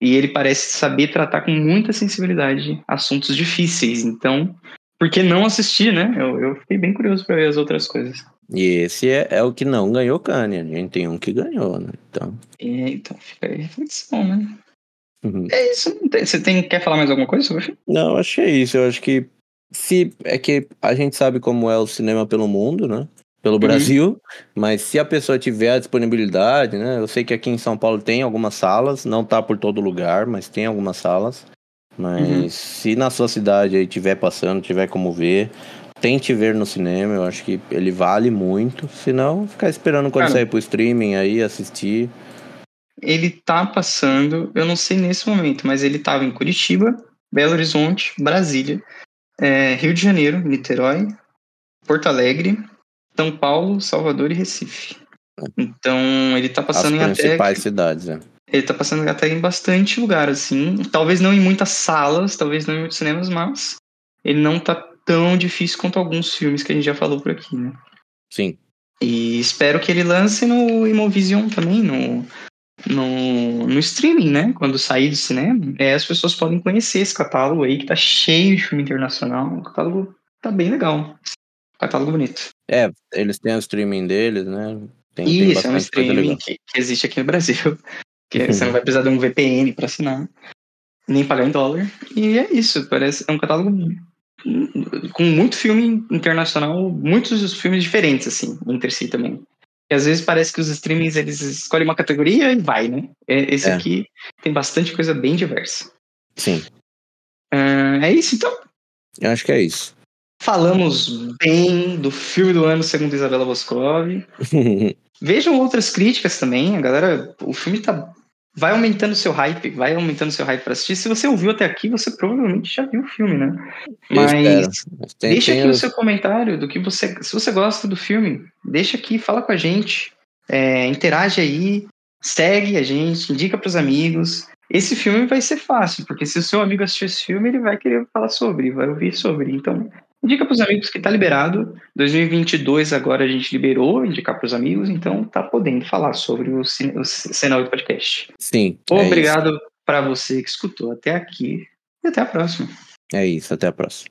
e ele parece saber tratar com muita sensibilidade assuntos difíceis. Então, por que não assistir, né? Eu, eu fiquei bem curioso para ver as outras coisas. E esse é, é, o que não ganhou Kanye. A gente tem um que ganhou, né? Então, é, então fica aí a reflexão, né? Uhum. É isso. Você tem, quer falar mais alguma coisa sobre o filme? Não, acho que é isso. Eu acho que se é que a gente sabe como é o cinema pelo mundo, né? Pelo uhum. Brasil, mas se a pessoa tiver a disponibilidade, né? Eu sei que aqui em São Paulo tem algumas salas, não tá por todo lugar, mas tem algumas salas. Mas uhum. se na sua cidade aí tiver passando, tiver como ver, tente ver no cinema, eu acho que ele vale muito. Se não, ficar esperando quando Cara, sair pro streaming aí, assistir. Ele tá passando, eu não sei nesse momento, mas ele tava em Curitiba, Belo Horizonte, Brasília, é, Rio de Janeiro, Niterói, Porto Alegre, São Paulo, Salvador e Recife. Então ele tá passando As em principais até. cidades, é. Ele tá passando até em bastante lugar, assim. Talvez não em muitas salas, talvez não em muitos cinemas, mas ele não tá tão difícil quanto alguns filmes que a gente já falou por aqui, né? Sim. E espero que ele lance no Imovision também, no, no, no streaming, né? Quando sair do cinema, é, as pessoas podem conhecer esse catálogo aí, que tá cheio de filme internacional. O catálogo tá bem legal. Catálogo bonito. É, eles têm o streaming deles, né? Tem, Isso, tem é um streaming que, que, existe aqui no Brasil. Que você não vai precisar de um VPN para assinar, nem pagar em dólar. E é isso, parece é um catálogo com muito filme internacional, muitos filmes diferentes, assim, entre si também. E às vezes parece que os streamings eles escolhem uma categoria e vai, né? Esse é. aqui tem bastante coisa bem diversa. Sim. Uh, é isso então? Eu acho que é isso. Falamos bem do filme do ano, segundo Isabela Boscov. Vejam outras críticas também. A galera, o filme tá vai aumentando seu hype, vai aumentando seu hype para assistir. Se você ouviu até aqui, você provavelmente já viu o filme, né? Mas tem, deixa tem aqui os... o seu comentário do que você, se você gosta do filme, deixa aqui, fala com a gente, é, interage aí, segue a gente, indica para os amigos. Esse filme vai ser fácil, porque se o seu amigo assistir esse filme, ele vai querer falar sobre, vai ouvir sobre. Então, Indica para os amigos que tá liberado. 2022 agora a gente liberou, indicar para os amigos, então tá podendo falar sobre o, o 8 Podcast. Sim. É Obrigado para você que escutou até aqui e até a próxima. É isso, até a próxima.